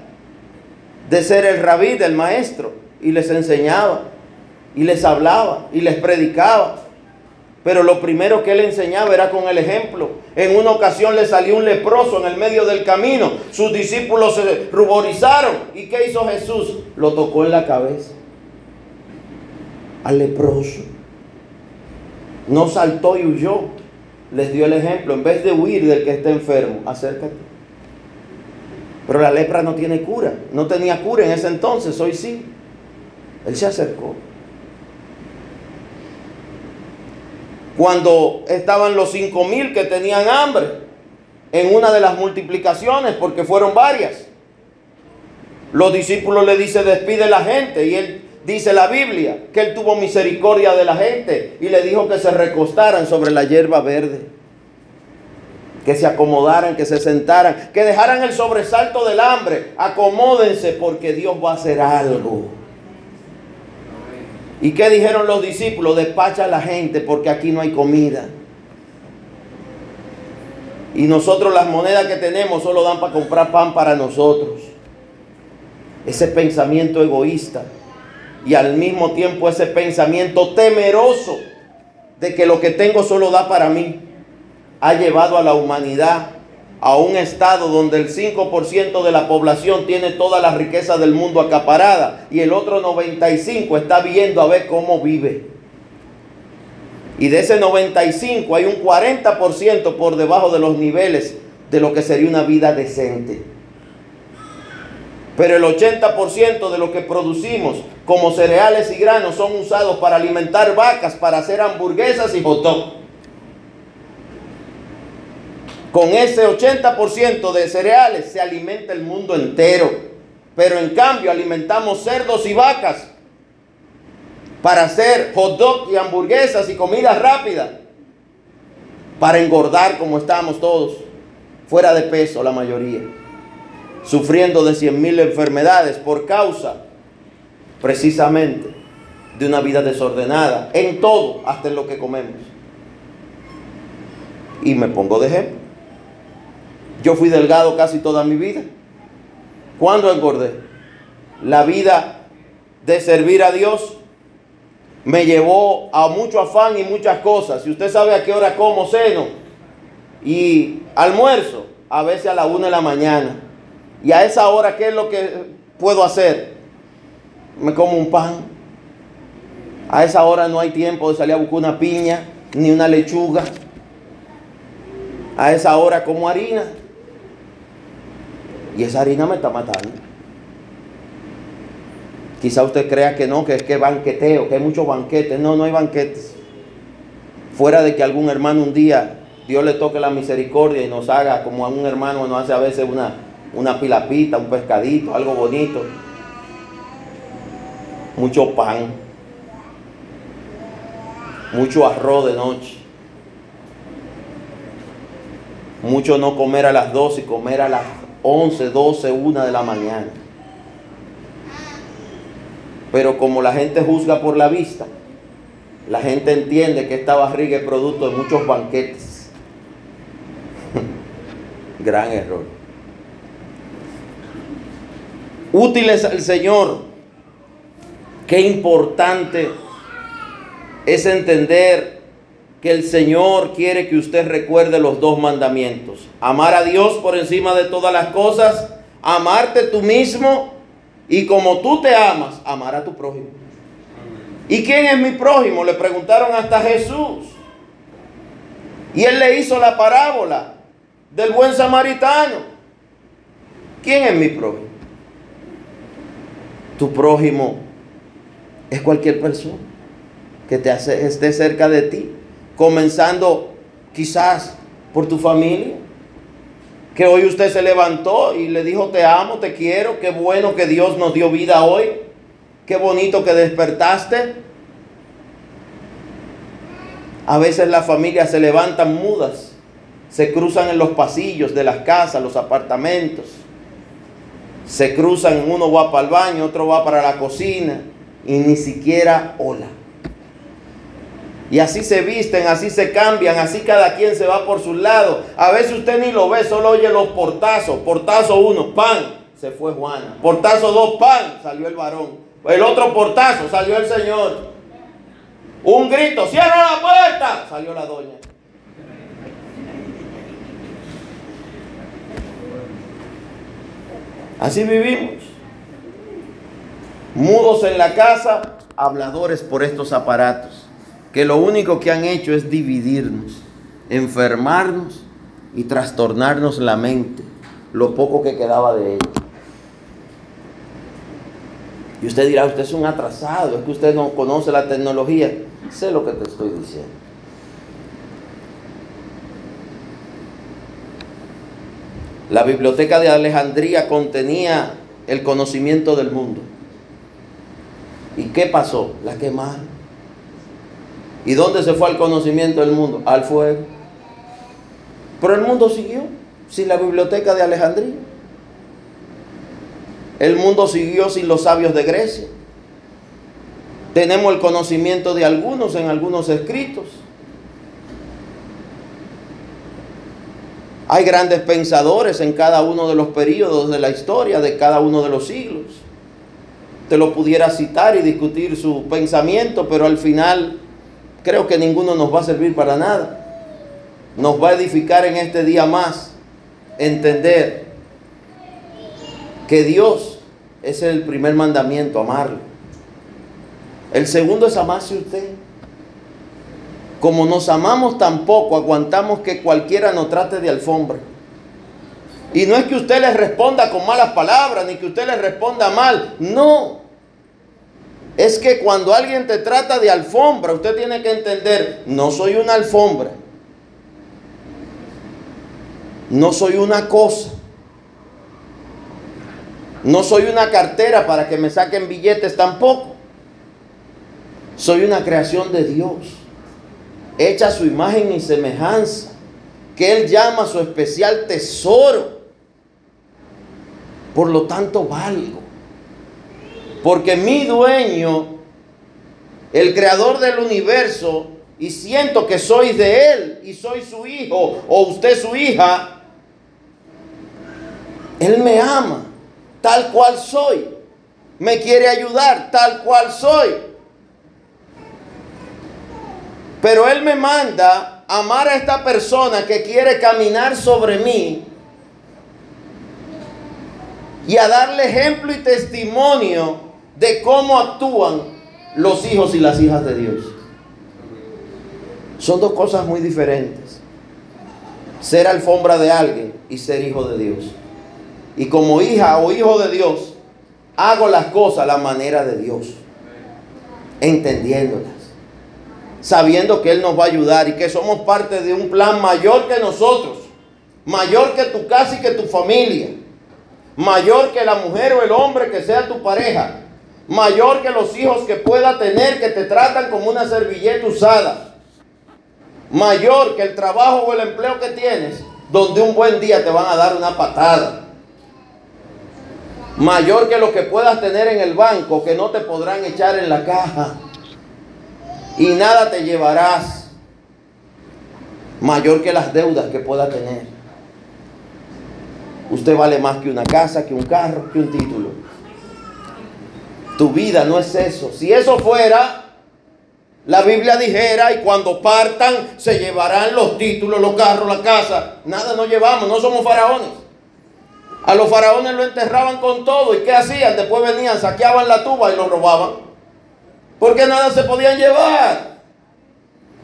de ser el rabí, del maestro, y les enseñaba, y les hablaba, y les predicaba. Pero lo primero que él enseñaba era con el ejemplo. En una ocasión le salió un leproso en el medio del camino. Sus discípulos se ruborizaron. ¿Y qué hizo Jesús? Lo tocó en la cabeza. Al leproso no saltó y huyó. Les dio el ejemplo. En vez de huir del que está enfermo, acércate. Pero la lepra no tiene cura. No tenía cura en ese entonces, hoy sí. Él se acercó. Cuando estaban los cinco mil que tenían hambre, en una de las multiplicaciones, porque fueron varias, los discípulos le dicen, despide la gente, y él Dice la Biblia que él tuvo misericordia de la gente y le dijo que se recostaran sobre la hierba verde. Que se acomodaran, que se sentaran, que dejaran el sobresalto del hambre. Acomódense porque Dios va a hacer algo. ¿Y qué dijeron los discípulos? Despacha a la gente porque aquí no hay comida. Y nosotros las monedas que tenemos solo dan para comprar pan para nosotros. Ese pensamiento egoísta y al mismo tiempo ese pensamiento temeroso de que lo que tengo solo da para mí, ha llevado a la humanidad a un estado donde el 5% de la población tiene toda la riqueza del mundo acaparada y el otro 95% está viendo a ver cómo vive. Y de ese 95 hay un 40% por debajo de los niveles de lo que sería una vida decente. Pero el 80% de lo que producimos como cereales y granos son usados para alimentar vacas, para hacer hamburguesas y hot Con ese 80% de cereales se alimenta el mundo entero. Pero en cambio alimentamos cerdos y vacas para hacer hot dog y hamburguesas y comida rápida. Para engordar como estamos todos, fuera de peso la mayoría sufriendo de cien mil enfermedades por causa precisamente de una vida desordenada, en todo, hasta en lo que comemos. Y me pongo de ejemplo. Yo fui delgado casi toda mi vida. ¿Cuándo engordé? La vida de servir a Dios me llevó a mucho afán y muchas cosas. Si usted sabe a qué hora como seno y almuerzo, a veces a la una de la mañana y a esa hora, ¿qué es lo que puedo hacer? Me como un pan. A esa hora no hay tiempo de salir a buscar una piña ni una lechuga. A esa hora como harina. Y esa harina me está matando. Quizá usted crea que no, que es que banqueteo, que hay muchos banquetes. No, no hay banquetes. Fuera de que algún hermano un día Dios le toque la misericordia y nos haga como a un hermano nos hace a veces una, una pilapita, un pescadito, algo bonito, mucho pan, mucho arroz de noche, mucho no comer a las 12 y comer a las 11, 12, 1 de la mañana. Pero como la gente juzga por la vista, la gente entiende que esta barriga es producto de muchos banquetes. Gran error útiles al Señor. Qué importante es entender que el Señor quiere que usted recuerde los dos mandamientos. Amar a Dios por encima de todas las cosas, amarte tú mismo y como tú te amas, amar a tu prójimo. ¿Y quién es mi prójimo? Le preguntaron hasta Jesús. Y él le hizo la parábola del buen samaritano. ¿Quién es mi prójimo? Tu prójimo es cualquier persona que te esté cerca de ti, comenzando quizás por tu familia, que hoy usted se levantó y le dijo te amo, te quiero, qué bueno que Dios nos dio vida hoy, qué bonito que despertaste. A veces las familias se levantan mudas, se cruzan en los pasillos de las casas, los apartamentos, se cruzan, uno va para el baño, otro va para la cocina y ni siquiera hola. Y así se visten, así se cambian, así cada quien se va por su lado. A veces usted ni lo ve, solo oye los portazos. Portazo uno, pan, se fue Juana. Portazo dos, pan, salió el varón. El otro portazo, salió el Señor. Un grito, cierra la puerta, salió la doña. Así vivimos. Mudos en la casa, habladores por estos aparatos que lo único que han hecho es dividirnos, enfermarnos y trastornarnos la mente, lo poco que quedaba de ella. Y usted dirá, usted es un atrasado, es que usted no conoce la tecnología. Sé lo que te estoy diciendo. La biblioteca de Alejandría contenía el conocimiento del mundo. ¿Y qué pasó? La quemaron. ¿Y dónde se fue el conocimiento del mundo? Al fuego. Pero el mundo siguió sin la biblioteca de Alejandría. El mundo siguió sin los sabios de Grecia. Tenemos el conocimiento de algunos en algunos escritos. Hay grandes pensadores en cada uno de los periodos de la historia, de cada uno de los siglos. Te lo pudiera citar y discutir su pensamiento, pero al final creo que ninguno nos va a servir para nada. Nos va a edificar en este día más entender que Dios es el primer mandamiento, amarlo. El segundo es amarse usted. Como nos amamos tampoco, aguantamos que cualquiera nos trate de alfombra. Y no es que usted le responda con malas palabras, ni que usted le responda mal. No es que cuando alguien te trata de alfombra, usted tiene que entender, no soy una alfombra, no soy una cosa, no soy una cartera para que me saquen billetes tampoco. Soy una creación de Dios, hecha su imagen y semejanza, que Él llama su especial tesoro. Por lo tanto, valgo. Porque mi dueño, el creador del universo, y siento que soy de él y soy su hijo o usted su hija, él me ama tal cual soy. Me quiere ayudar tal cual soy. Pero él me manda amar a esta persona que quiere caminar sobre mí y a darle ejemplo y testimonio de cómo actúan los hijos y las hijas de Dios. Son dos cosas muy diferentes. Ser alfombra de alguien y ser hijo de Dios. Y como hija o hijo de Dios, hago las cosas a la manera de Dios. Entendiéndolas. Sabiendo que Él nos va a ayudar y que somos parte de un plan mayor que nosotros. Mayor que tu casa y que tu familia. Mayor que la mujer o el hombre que sea tu pareja mayor que los hijos que pueda tener que te tratan como una servilleta usada. Mayor que el trabajo o el empleo que tienes, donde un buen día te van a dar una patada. Mayor que lo que puedas tener en el banco, que no te podrán echar en la caja. Y nada te llevarás. Mayor que las deudas que pueda tener. Usted vale más que una casa, que un carro, que un título. Tu vida no es eso. Si eso fuera, la Biblia dijera, y cuando partan se llevarán los títulos, los carros, la casa. Nada nos llevamos, no somos faraones. A los faraones lo enterraban con todo. ¿Y qué hacían? Después venían, saqueaban la tuba y lo robaban. Porque nada se podían llevar.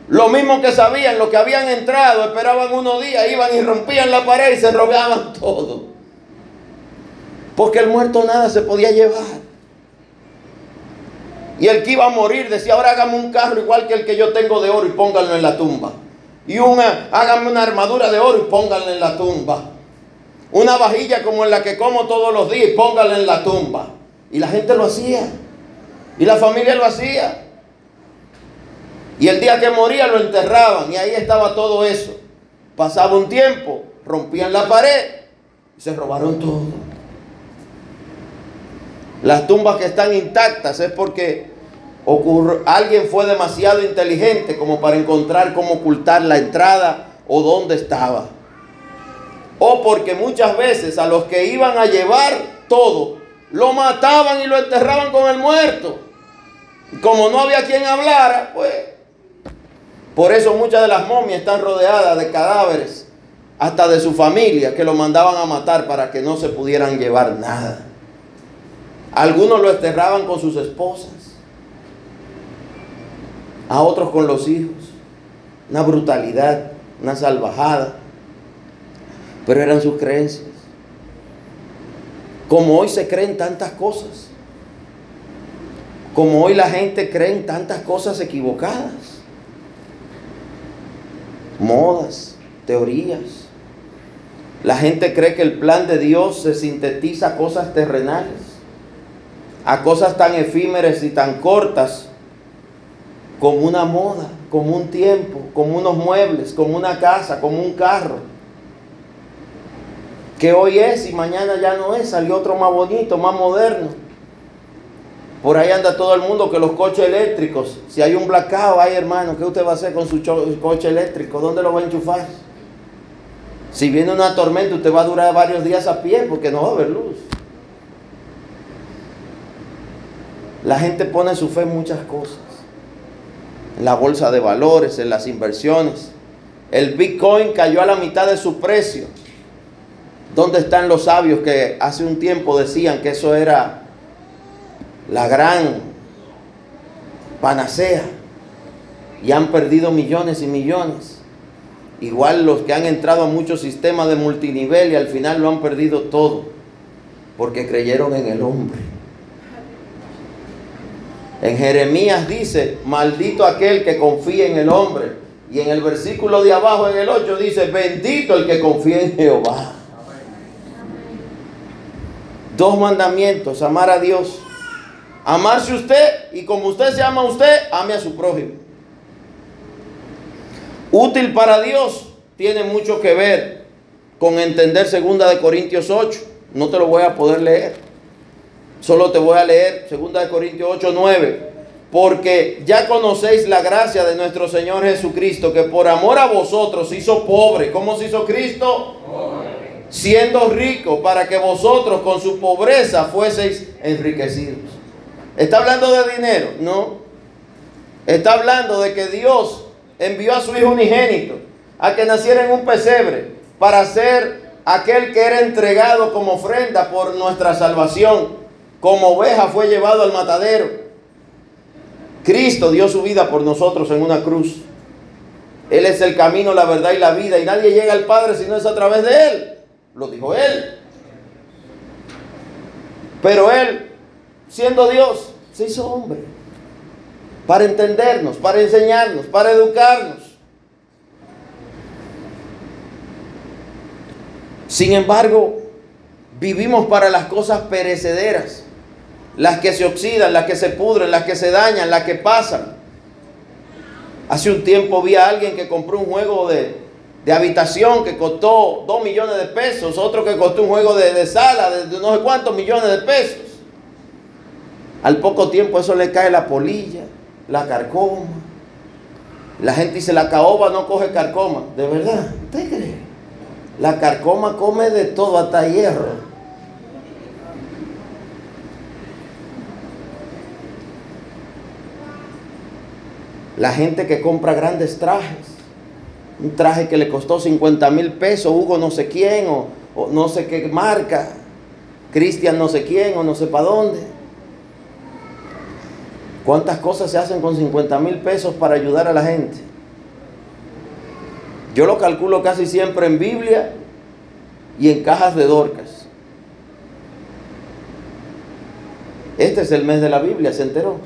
Lo mismo que sabían, lo que habían entrado, esperaban unos días, iban y rompían la pared y se robaban todo. Porque el muerto nada se podía llevar. Y el que iba a morir decía, ahora hágame un carro igual que el que yo tengo de oro y pónganlo en la tumba. Y una, hágame una armadura de oro y pónganlo en la tumba. Una vajilla como en la que como todos los días y pónganla en la tumba. Y la gente lo hacía. Y la familia lo hacía. Y el día que moría lo enterraban y ahí estaba todo eso. Pasaba un tiempo, rompían la pared y se robaron todo. Las tumbas que están intactas es porque alguien fue demasiado inteligente como para encontrar cómo ocultar la entrada o dónde estaba. O porque muchas veces a los que iban a llevar todo, lo mataban y lo enterraban con el muerto. Como no había quien hablara, pues por eso muchas de las momias están rodeadas de cadáveres, hasta de su familia, que lo mandaban a matar para que no se pudieran llevar nada. Algunos lo enterraban con sus esposas, a otros con los hijos. Una brutalidad, una salvajada. Pero eran sus creencias. Como hoy se creen tantas cosas. Como hoy la gente cree en tantas cosas equivocadas modas, teorías. La gente cree que el plan de Dios se sintetiza a cosas terrenales, a cosas tan efímeras y tan cortas como una moda, como un tiempo, como unos muebles, como una casa, como un carro. Que hoy es y mañana ya no es, salió otro más bonito, más moderno. Por ahí anda todo el mundo que los coches eléctricos, si hay un blackout, ay hermano, ¿qué usted va a hacer con su coche eléctrico? ¿Dónde lo va a enchufar? Si viene una tormenta, usted va a durar varios días a pie porque no va a haber luz. La gente pone su fe en muchas cosas. En la bolsa de valores, en las inversiones. El Bitcoin cayó a la mitad de su precio. ¿Dónde están los sabios que hace un tiempo decían que eso era la gran panacea y han perdido millones y millones. Igual los que han entrado a muchos sistemas de multinivel y al final lo han perdido todo porque creyeron en el hombre. En Jeremías dice, maldito aquel que confía en el hombre. Y en el versículo de abajo, en el 8, dice, bendito el que confía en Jehová. Dos mandamientos, amar a Dios Amarse usted y como usted se ama a usted, ame a su prójimo. Útil para Dios tiene mucho que ver con entender segunda de Corintios 8. No te lo voy a poder leer. Solo te voy a leer segunda de Corintios 8, 9. Porque ya conocéis la gracia de nuestro Señor Jesucristo, que por amor a vosotros hizo pobre. ¿Cómo se hizo Cristo? Siendo rico, para que vosotros con su pobreza fueseis enriquecidos. ¿Está hablando de dinero? No. Está hablando de que Dios envió a su Hijo unigénito a que naciera en un pesebre para ser aquel que era entregado como ofrenda por nuestra salvación. Como oveja fue llevado al matadero. Cristo dio su vida por nosotros en una cruz. Él es el camino, la verdad y la vida. Y nadie llega al Padre si no es a través de Él. Lo dijo Él. Pero Él siendo Dios, se hizo hombre. Para entendernos, para enseñarnos, para educarnos. Sin embargo, vivimos para las cosas perecederas, las que se oxidan, las que se pudren, las que se dañan, las que pasan. Hace un tiempo vi a alguien que compró un juego de, habitación que costó 2 millones de pesos, otro que costó un juego de, de sala de no sé cuántos millones de pesos. Al poco tiempo eso le cae la polilla, la carcoma. La gente dice, la caoba no coge carcoma. ¿De verdad? ¿Usted cree? La carcoma come de todo, hasta hierro. La gente que compra grandes trajes. Un traje que le costó 50 mil pesos, Hugo no sé quién, o, no sé qué marca, Cristian no sé quién, o no sé para dónde. ¿Cuántas cosas se hacen con 50 mil pesos para ayudar a la gente? Yo lo calculo casi siempre en Biblia y en cajas de Dorcas. Este es el mes de la Biblia, ¿se enteró?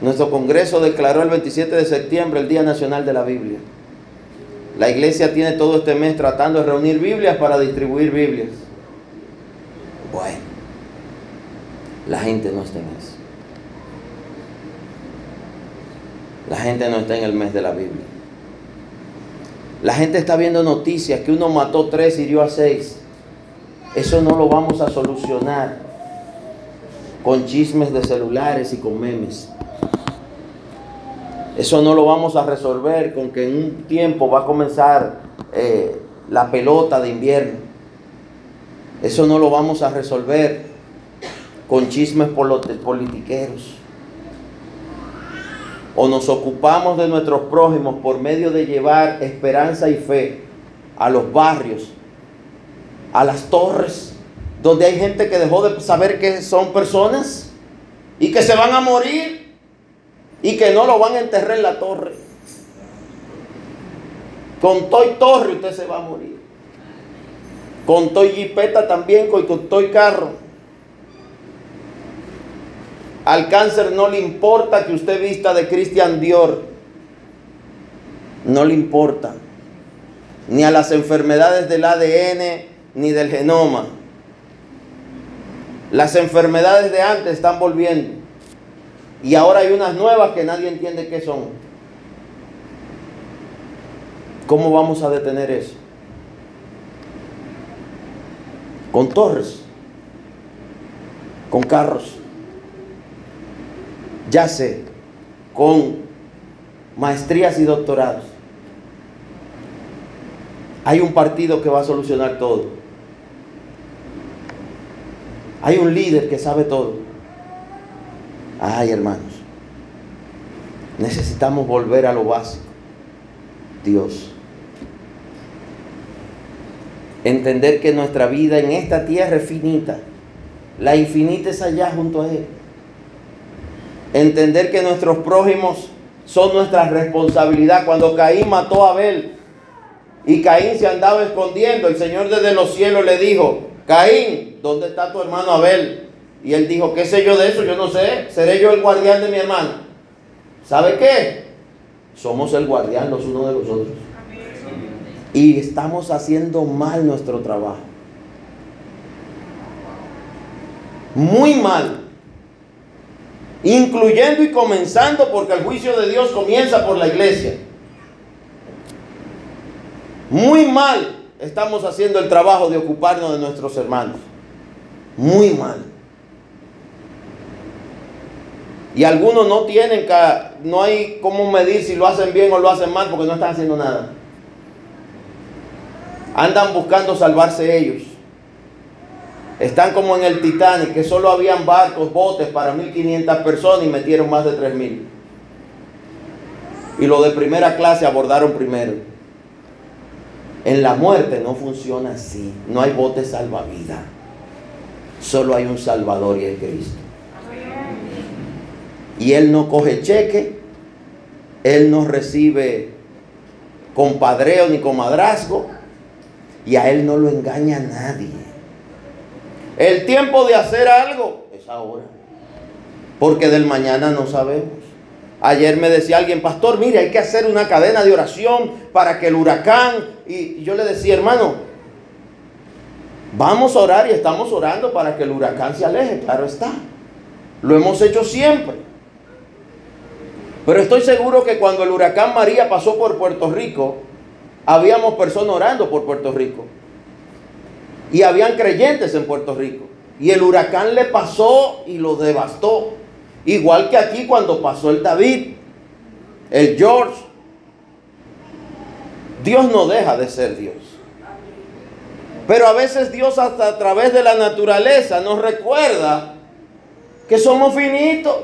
Nuestro Congreso declaró el 27 de septiembre el Día Nacional de la Biblia. La iglesia tiene todo este mes tratando de reunir Biblias para distribuir Biblias. Bueno, la gente no está en eso. La gente no está en el mes de la Biblia. La gente está viendo noticias que uno mató tres y hirió a seis. Eso no lo vamos a solucionar con chismes de celulares y con memes. Eso no lo vamos a resolver con que en un tiempo va a comenzar eh, la pelota de invierno. Eso no lo vamos a resolver con chismes politiqueros. O nos ocupamos de nuestros prójimos por medio de llevar esperanza y fe a los barrios, a las torres, donde hay gente que dejó de saber que son personas y que se van a morir y que no lo van a enterrar en la torre. Con toy torre usted se va a morir. Con toy jipeta también, con, toy carro. Al cáncer no le importa que usted vista de Christian Dior. No le importa. Ni a las enfermedades del ADN ni del genoma. Las enfermedades de antes están volviendo. Y ahora hay unas nuevas que nadie entiende qué son. ¿Cómo vamos a detener eso? Con torres, con carros, ya sé, con maestrías y doctorados. Hay un partido que va a solucionar todo. Hay un líder que sabe todo. Ay, hermanos, necesitamos volver a lo básico. Dios. Entender que nuestra vida en esta tierra es finita. La infinita es allá junto a Él. Entender que nuestros prójimos son nuestra responsabilidad. Cuando Caín mató a Abel y Caín se andaba escondiendo, el Señor desde los cielos le dijo, Caín, ¿dónde está tu hermano Abel? Y él dijo, ¿qué sé yo de eso? Yo no sé. ¿Seré yo el guardián de mi hermano? ¿Sabe qué? Somos el guardián los unos de los otros. Y estamos haciendo mal nuestro trabajo. Muy mal. Incluyendo y comenzando porque el juicio de Dios comienza por la iglesia. Muy mal estamos haciendo el trabajo de ocuparnos de nuestros hermanos. Muy mal. Y algunos no tienen, no hay cómo medir si lo hacen bien o lo hacen mal porque no están haciendo nada. Andan buscando salvarse ellos. Están como en el Titanic, que solo habían barcos, botes para 1500 personas y metieron más de 3000. Y los de primera clase abordaron primero. En la muerte no funciona así. No hay bote salvavidas. Solo hay un Salvador y es Cristo y él no coge cheque, él no recibe compadreo ni comadrazgo y a él no lo engaña nadie. El tiempo de hacer algo es ahora, porque del mañana no sabemos. Ayer me decía alguien, pastor, mire, hay que hacer una cadena de oración para que el huracán, y yo le decía, hermano, vamos a orar y estamos orando para que el huracán se aleje, claro está. Lo hemos hecho siempre. Pero estoy seguro que cuando el huracán María pasó por Puerto Rico, habíamos personas orando por Puerto Rico. Y habían creyentes en Puerto Rico. Y el huracán le pasó y lo devastó. Igual que aquí cuando pasó el David, el George. Dios no deja de ser Dios. Pero a veces Dios hasta a través de la naturaleza nos recuerda que somos finitos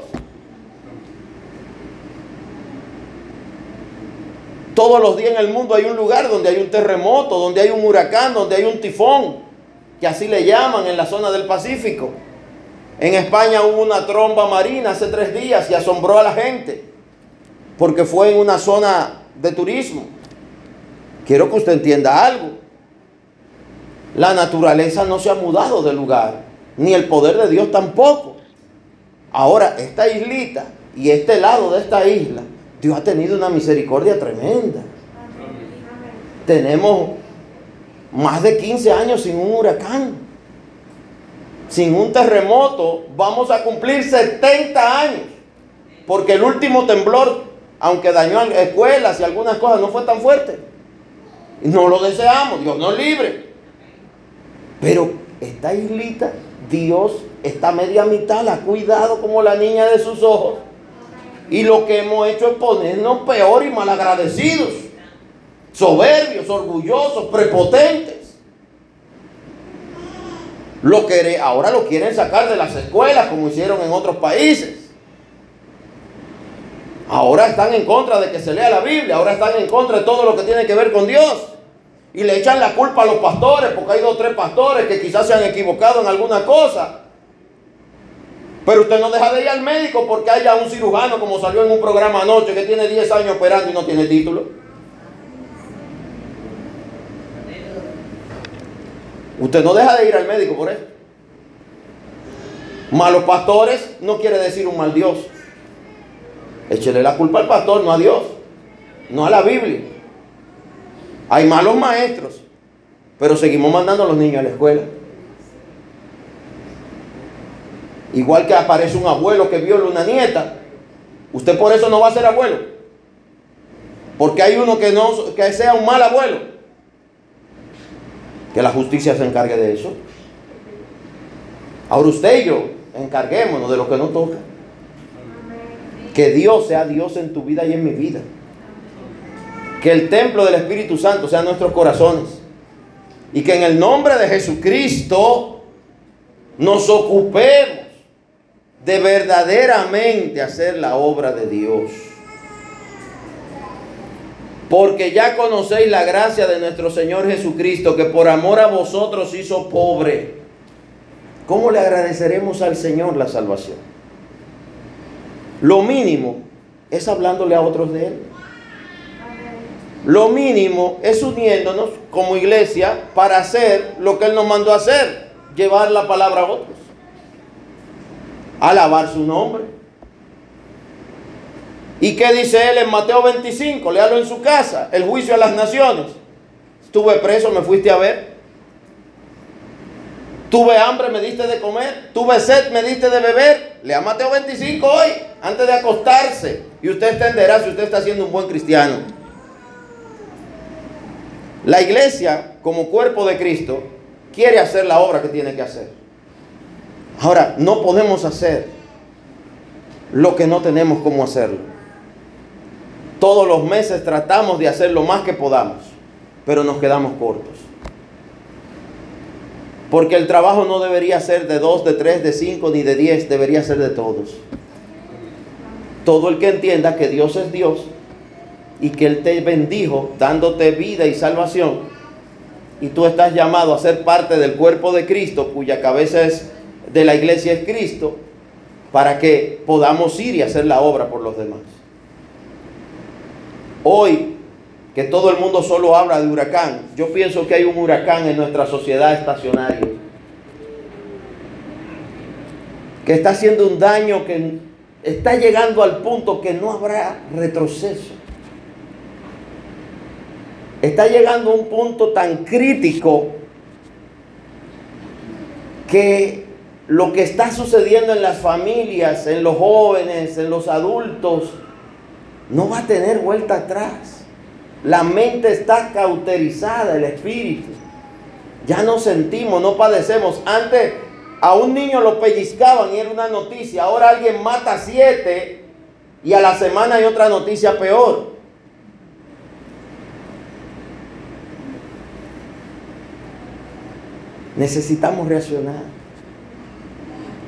Todos los días en el mundo hay un lugar donde hay un terremoto, donde hay un huracán, donde hay un tifón, que así le llaman en la zona del Pacífico. En España hubo una tromba marina hace tres días y asombró a la gente, porque fue en una zona de turismo. Quiero que usted entienda algo. La naturaleza no se ha mudado del lugar, ni el poder de Dios tampoco. Ahora, esta islita y este lado de esta isla, Dios ha tenido una misericordia tremenda. Tenemos más de 15 años sin un huracán, sin un terremoto. Vamos a cumplir 70 años, porque el último temblor, aunque dañó escuelas y algunas cosas, no fue tan fuerte. No lo deseamos, Dios nos libre. Pero esta islita, Dios esta media mitad la ha cuidado como la niña de sus ojos. Y lo que hemos hecho es ponernos peor y malagradecidos, soberbios, orgullosos, prepotentes. Lo ahora lo quieren sacar de las escuelas como hicieron en otros países. Ahora están en contra de que se lea la Biblia, ahora están en contra de todo lo que tiene que ver con Dios. Y le echan la culpa a los pastores, porque hay dos o tres pastores que quizás se han equivocado en alguna cosa. Pero usted no deja de ir al médico porque haya un cirujano, como salió en un programa anoche, que tiene 10 años operando y no tiene título. Usted no deja de ir al médico por eso. Malos pastores no quiere decir un mal Dios. Échele la culpa al pastor, no a Dios, no a la Biblia. Hay malos maestros, pero seguimos mandando a los niños a la escuela. Igual que aparece un abuelo que viola una nieta, usted por eso no va a ser abuelo. Porque hay uno que no que sea un mal abuelo. Que la justicia se encargue de eso. Ahora usted y yo encarguémonos de lo que nos toca. Que Dios sea Dios en tu vida y en mi vida. Que el templo del Espíritu Santo sea nuestros corazones. Y que en el nombre de Jesucristo nos ocupemos de verdaderamente hacer la obra de Dios. Porque ya conocéis la gracia de nuestro Señor Jesucristo, que por amor a vosotros hizo pobre. ¿Cómo le agradeceremos al Señor la salvación? Lo mínimo es hablándole a otros de Él. Lo mínimo es uniéndonos como iglesia para hacer lo que Él nos mandó hacer, llevar la palabra a otros alabar su nombre. ¿Y qué dice él en Mateo 25? Léalo en su casa, el juicio a las naciones. Estuve preso, me fuiste a ver. Tuve hambre, me diste de comer. Tuve sed, me diste de beber. Lea Mateo 25 hoy, antes de acostarse. Y usted entenderá si usted está siendo un buen cristiano. La iglesia, como cuerpo de Cristo, quiere hacer la obra que tiene que hacer. Ahora, no podemos hacer lo que no tenemos como hacerlo. Todos los meses tratamos de hacer lo más que podamos, pero nos quedamos cortos. Porque el trabajo no debería ser de dos, de tres, de cinco, ni de diez, debería ser de todos. Todo el que entienda que Dios es Dios y que Él te bendijo dándote vida y salvación, y tú estás llamado a ser parte del cuerpo de Cristo, cuya cabeza es de la iglesia es Cristo para que podamos ir y hacer la obra por los demás. Hoy, que todo el mundo solo habla de huracán, yo pienso que hay un huracán en nuestra sociedad estacionaria que está haciendo un daño que está llegando al punto que no habrá retroceso. Está llegando a un punto tan crítico que lo que está sucediendo en las familias, en los jóvenes, en los adultos, no va a tener vuelta atrás. La mente está cauterizada, el espíritu. Ya no sentimos, no padecemos. Antes a un niño lo pellizcaban y era una noticia. Ahora alguien mata siete y a la semana hay otra noticia peor. Necesitamos reaccionar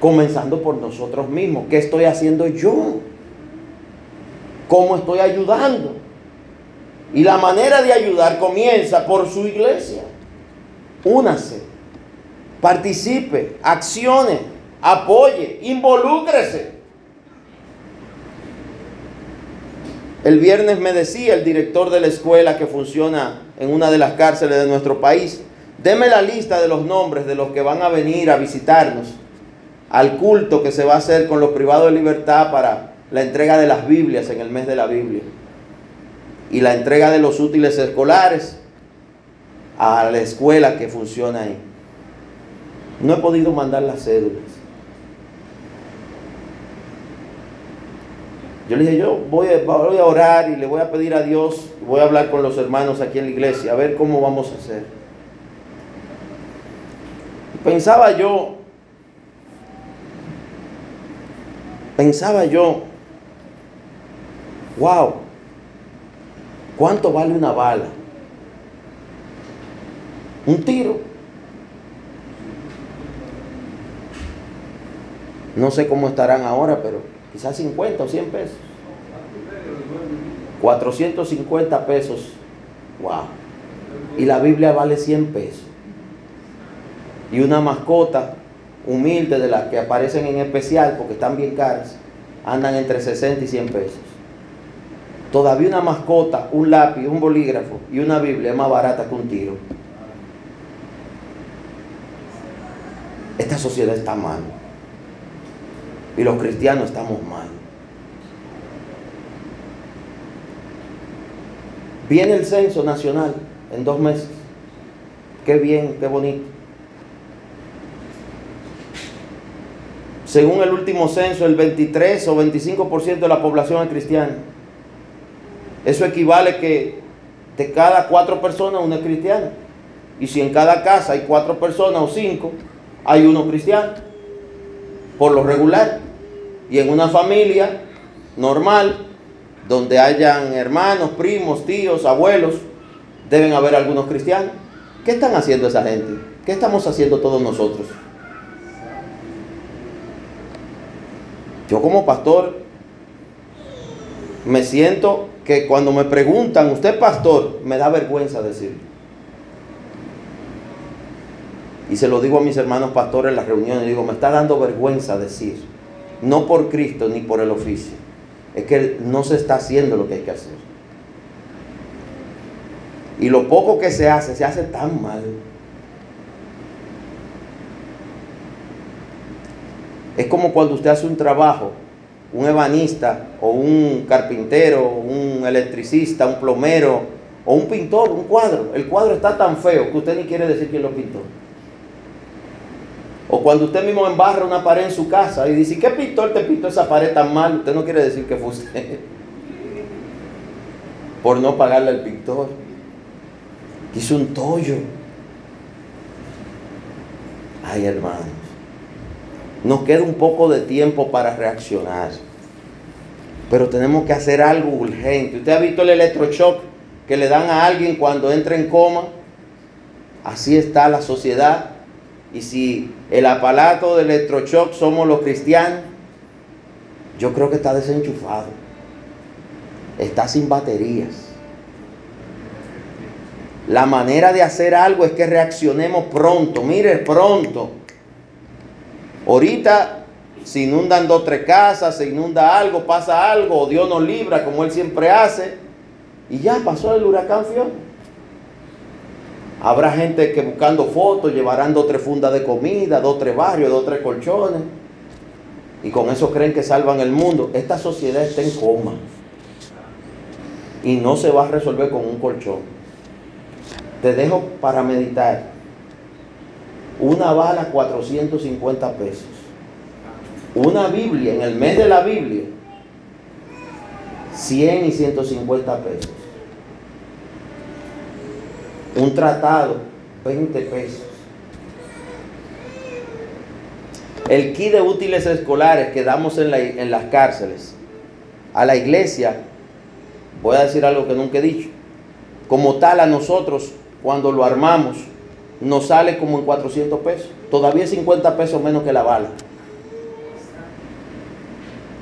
comenzando por nosotros mismos. ¿Qué estoy haciendo yo? ¿Cómo estoy ayudando? Y la manera de ayudar comienza por su iglesia. Únase, participe, accione, apoye, involúcrese. El viernes me decía el director de la escuela que funciona en una de las cárceles de nuestro país, deme la lista de los nombres de los que van a venir a visitarnos al culto que se va a hacer con los privados de libertad para la entrega de las Biblias en el mes de la Biblia y la entrega de los útiles escolares a la escuela que funciona ahí. No he podido mandar las cédulas. Yo le dije, yo voy a, orar y le voy a pedir a Dios, voy a hablar con los hermanos aquí en la iglesia, a ver cómo vamos a hacer. Pensaba yo, pensaba yo, wow, ¿cuánto vale una bala? Un tiro. No sé cómo estarán ahora, pero quizás 50 o 100 pesos. 450 pesos. Wow. Y la Biblia vale 100 pesos. Y una mascota humilde de las que aparecen en especial porque están bien caras, andan entre 60 y 100 pesos. Todavía una mascota, un lápiz, un bolígrafo y una Biblia es más barata que un tiro. Esta sociedad está mal. Y los cristianos estamos mal. Viene el censo nacional en dos meses. Qué bien, qué bonito. Según el último censo, el 23 o 25% de la población es cristiana. Eso equivale que de cada cuatro personas uno es cristiano. Y si en cada casa hay cuatro personas o cinco, hay uno cristiano. Por lo regular. Y en una familia normal, donde hayan hermanos, primos, tíos, abuelos, deben haber algunos cristianos. ¿Qué están haciendo esa gente? ¿Qué estamos haciendo todos nosotros? Yo como pastor me siento que cuando me preguntan, usted pastor, me da vergüenza decirlo. Y se lo digo a mis hermanos pastores en las reuniones, digo, me está dando vergüenza decir, no por Cristo ni por el oficio, es que no se está haciendo lo que hay que hacer. Y lo poco que se hace, se hace tan mal. Es como cuando usted hace un trabajo, un ebanista o un carpintero, un electricista, un plomero o un pintor, un cuadro. El cuadro está tan feo que usted ni quiere decir quién lo pintó. O cuando usted mismo embarra una pared en su casa y dice, ¿qué pintor te pintó esa pared tan mal? Usted no quiere decir que fue usted. Por no pagarle al pintor. Hizo un tollo. Ay, hermanos. Nos queda un poco de tiempo para reaccionar. Pero tenemos que hacer algo urgente. ¿Usted ha visto el electroshock que le dan a alguien cuando entra en coma? Así está la sociedad. Y si el aparato de electroshock somos los cristianos, yo creo que está desenchufado. Está sin baterías. La manera de hacer algo es que reaccionemos pronto. Mire, pronto. Ahorita se inundan dos tres casas, se inunda algo, pasa algo, Dios nos libra como Él siempre hace. Y ya pasó el huracán. Habrá gente que buscando fotos llevarán dos tres fundas de comida, dos tres barrios, dos tres colchones. Y con eso creen que salvan el mundo. Esta sociedad está en coma. Y no se va a resolver con un colchón. Te dejo para meditar. Una bala 450 pesos. Una Biblia, en el mes de la Biblia, 100 y 150 pesos. Un tratado, 20 pesos. El kit de útiles escolares que damos en, la- en las cárceles a la iglesia, voy a decir algo que nunca he dicho, como tal a nosotros cuando lo armamos nos sale como en 400 pesos, todavía es 50 pesos menos que la bala.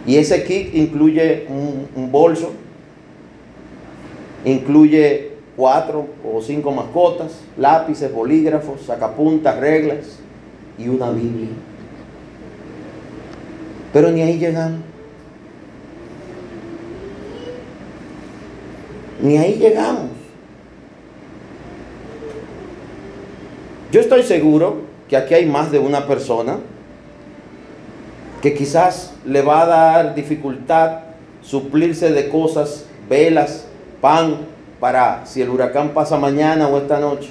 Y ese kit incluye un, bolso, Incluye cuatro o cinco mascotas, lápices, bolígrafos, sacapuntas, reglas y una Biblia. Pero ni ahí llegamos. Ni ahí llegamos. Yo estoy seguro que aquí hay más de una persona que quizás le va a dar dificultad suplirse de cosas, velas, pan, para si el huracán pasa mañana o esta noche,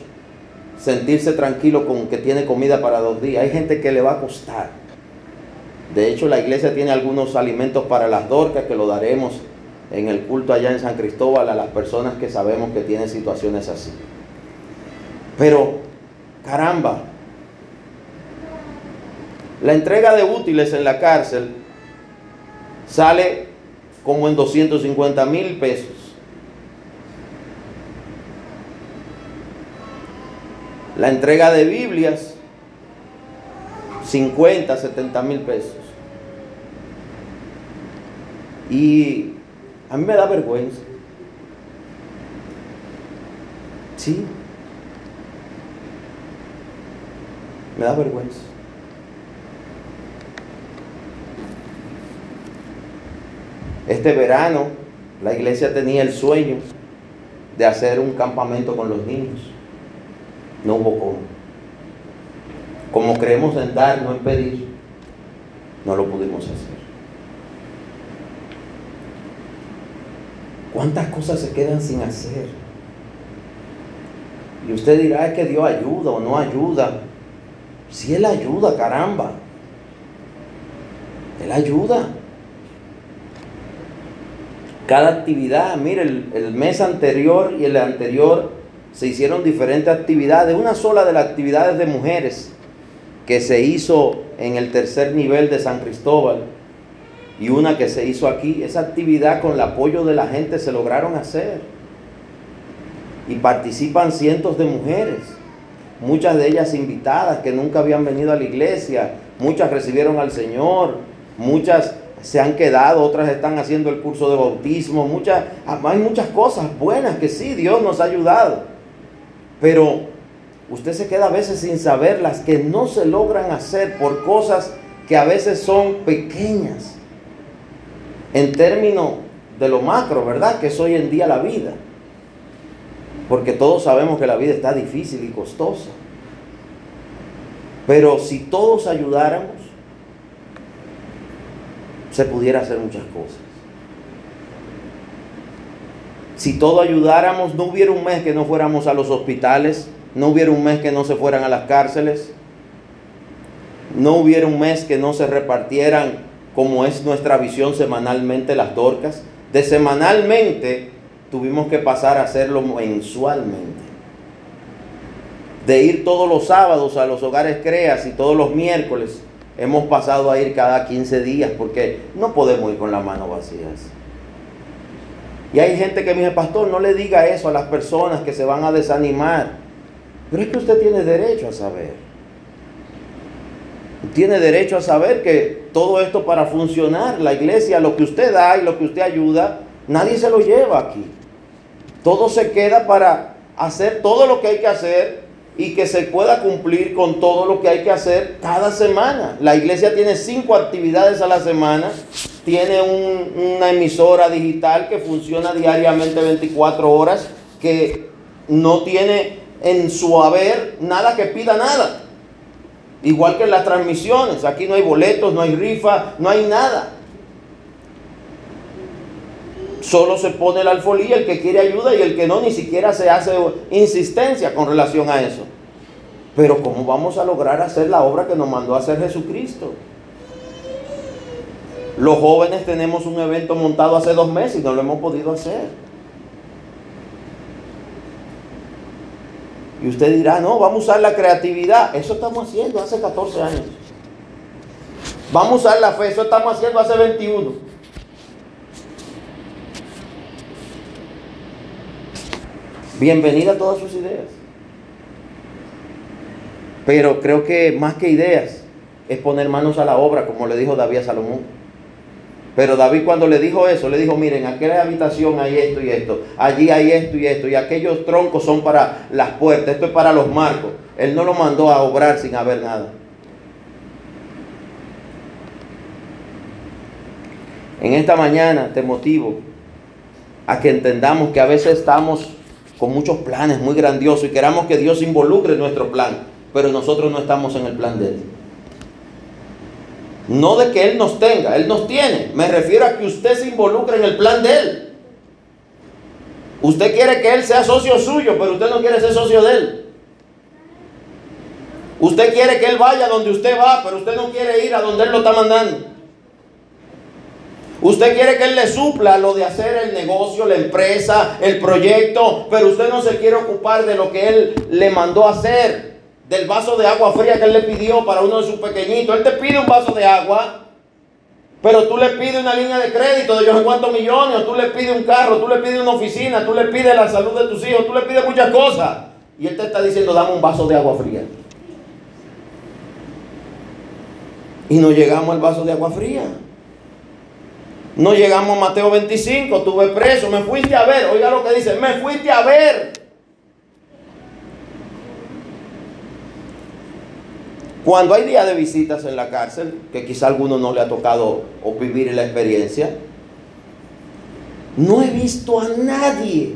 sentirse tranquilo con que tiene comida para dos días. Hay gente que le va a costar. De hecho, la iglesia tiene algunos alimentos para las dorcas que lo daremos en el culto allá en San Cristóbal a las personas que sabemos que tienen situaciones así. Pero Caramba. La entrega de útiles en la cárcel sale como en 250 mil pesos. La entrega de Biblias, 50, 70 mil pesos. Y a mí me da vergüenza. Sí, Me da vergüenza. Este verano la iglesia tenía el sueño de hacer un campamento con los niños. No hubo cómo. Como creemos en dar, no en pedir, no lo pudimos hacer. ¿Cuántas cosas se quedan sin hacer? Y usted dirá, es que Dios ayuda o no ayuda. Si Él ayuda, caramba. Él ayuda. Cada actividad, mire, el, mes anterior y el anterior se hicieron diferentes actividades. Una sola de las actividades de mujeres que se hizo en el tercer nivel de San Cristóbal y una que se hizo aquí, esa actividad con el apoyo de la gente se lograron hacer. Y participan cientos de mujeres muchas de ellas invitadas que nunca habían venido a la iglesia, muchas recibieron al Señor, muchas se han quedado, otras están haciendo el curso de bautismo, muchas, hay muchas cosas buenas que sí, Dios nos ha ayudado, pero usted se queda a veces sin saber las que no se logran hacer por cosas que a veces son pequeñas en términos de lo macro, ¿verdad? Que es hoy en día la vida. Porque todos sabemos que la vida está difícil y costosa. Pero si todos ayudáramos, se pudiera hacer muchas cosas. Si todos ayudáramos, no hubiera un mes que no fuéramos a los hospitales, no hubiera un mes que no se fueran a las cárceles, no hubiera un mes que no se repartieran como es nuestra visión semanalmente las dorcas. De semanalmente tuvimos que pasar a hacerlo mensualmente. De ir todos los sábados a los hogares creas y todos los miércoles, hemos pasado a ir cada 15 días porque no podemos ir con las manos vacías. Y hay gente que me dice, pastor, no le diga eso a las personas que se van a desanimar. Pero es que usted tiene derecho a saber. Tiene derecho a saber que todo esto para funcionar, la iglesia, lo que usted da y lo que usted ayuda, nadie se lo lleva aquí. Todo se queda para hacer todo lo que hay que hacer y que se pueda cumplir con todo lo que hay que hacer cada semana. La iglesia tiene cinco actividades a la semana, tiene una emisora digital que funciona diariamente 24 horas, que no tiene en su haber nada que pida nada. Igual que en las transmisiones, aquí no hay boletos, no hay rifa, no hay nada. Solo se pone la alfolía el que quiere ayuda y el que no ni siquiera se hace insistencia con relación a eso. Pero ¿cómo vamos a lograr hacer la obra que nos mandó a hacer Jesucristo? Los jóvenes tenemos un evento montado hace dos meses y no lo hemos podido hacer. Y usted dirá, no, vamos a usar la creatividad. Eso estamos haciendo hace 14 años. Vamos a usar la fe, eso estamos haciendo hace 21. Bienvenida a todas sus ideas. Pero creo que más que ideas es poner manos a la obra, como le dijo David a Salomón. Pero David cuando le dijo eso, le dijo, miren, en aquella habitación hay esto y esto, allí hay esto y esto, y aquellos troncos son para las puertas, esto es para los marcos. Él no lo mandó a obrar sin haber nada. En esta mañana te motivo a que entendamos que a veces estamos con muchos planes muy grandiosos y queramos que Dios involucre en nuestro plan, pero nosotros no estamos en el plan de Él. No de que Él nos tenga, Él nos tiene. Me refiero a que usted se involucre en el plan de Él. Usted quiere que Él sea socio suyo, pero usted no quiere ser socio de Él. Usted quiere que Él vaya donde usted va, pero usted no quiere ir a donde Él lo está mandando. Usted quiere que Él le supla lo de hacer el negocio, la empresa, el proyecto, pero usted no se quiere ocupar de lo que Él le mandó hacer del vaso de agua fría que él le pidió para uno de sus pequeñitos. Él te pide un vaso de agua, pero tú le pides una línea de crédito de yo sé cuántos millones, tú le pides un carro, tú le pides una oficina, tú le pides la salud de tus hijos, tú le pides muchas cosas. Y él te está diciendo, dame un vaso de agua fría. Y no llegamos al vaso de agua fría. No llegamos a Mateo 25, tuve preso, me fuiste a ver. Oiga lo que dice, me fuiste a ver. Cuando hay días de visitas en la cárcel, que quizá a alguno no le ha tocado o vivir la experiencia, no he visto a nadie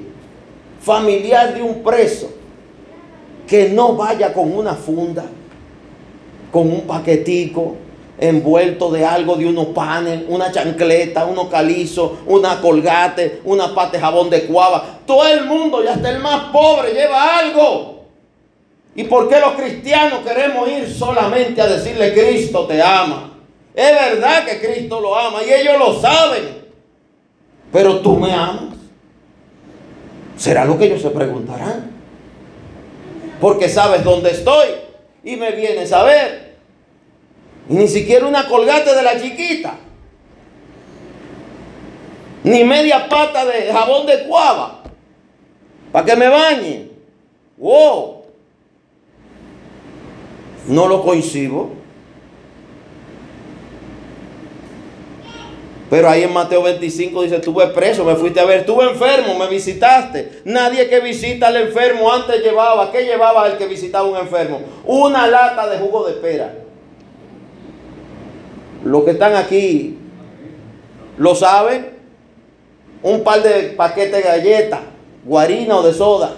familiar de un preso que no vaya con una funda, con un paquetico envuelto de algo, de unos panes, una chancleta, unos calizos, una colgate, una pata de jabón de cuava. Todo el mundo, y hasta el más pobre, lleva algo. ¿Y por qué los cristianos queremos ir solamente a decirle Cristo te ama? Es verdad que Cristo lo ama y ellos lo saben. Pero tú me amas. ¿Será lo que ellos se preguntarán? Porque sabes dónde estoy y me vienes a ver. Y ni siquiera una colgate de la chiquita. Ni media pata de jabón de cuava. Para que me bañe. Wow no lo coincido. Pero ahí en Mateo 25 dice, estuve preso, me fuiste a ver, estuve enfermo, me visitaste. Nadie que visita al enfermo antes llevaba, ¿qué llevaba el que visitaba un enfermo? Una lata de jugo de pera. Los que están aquí lo saben. Un par de paquetes de galletas, guarina o de soda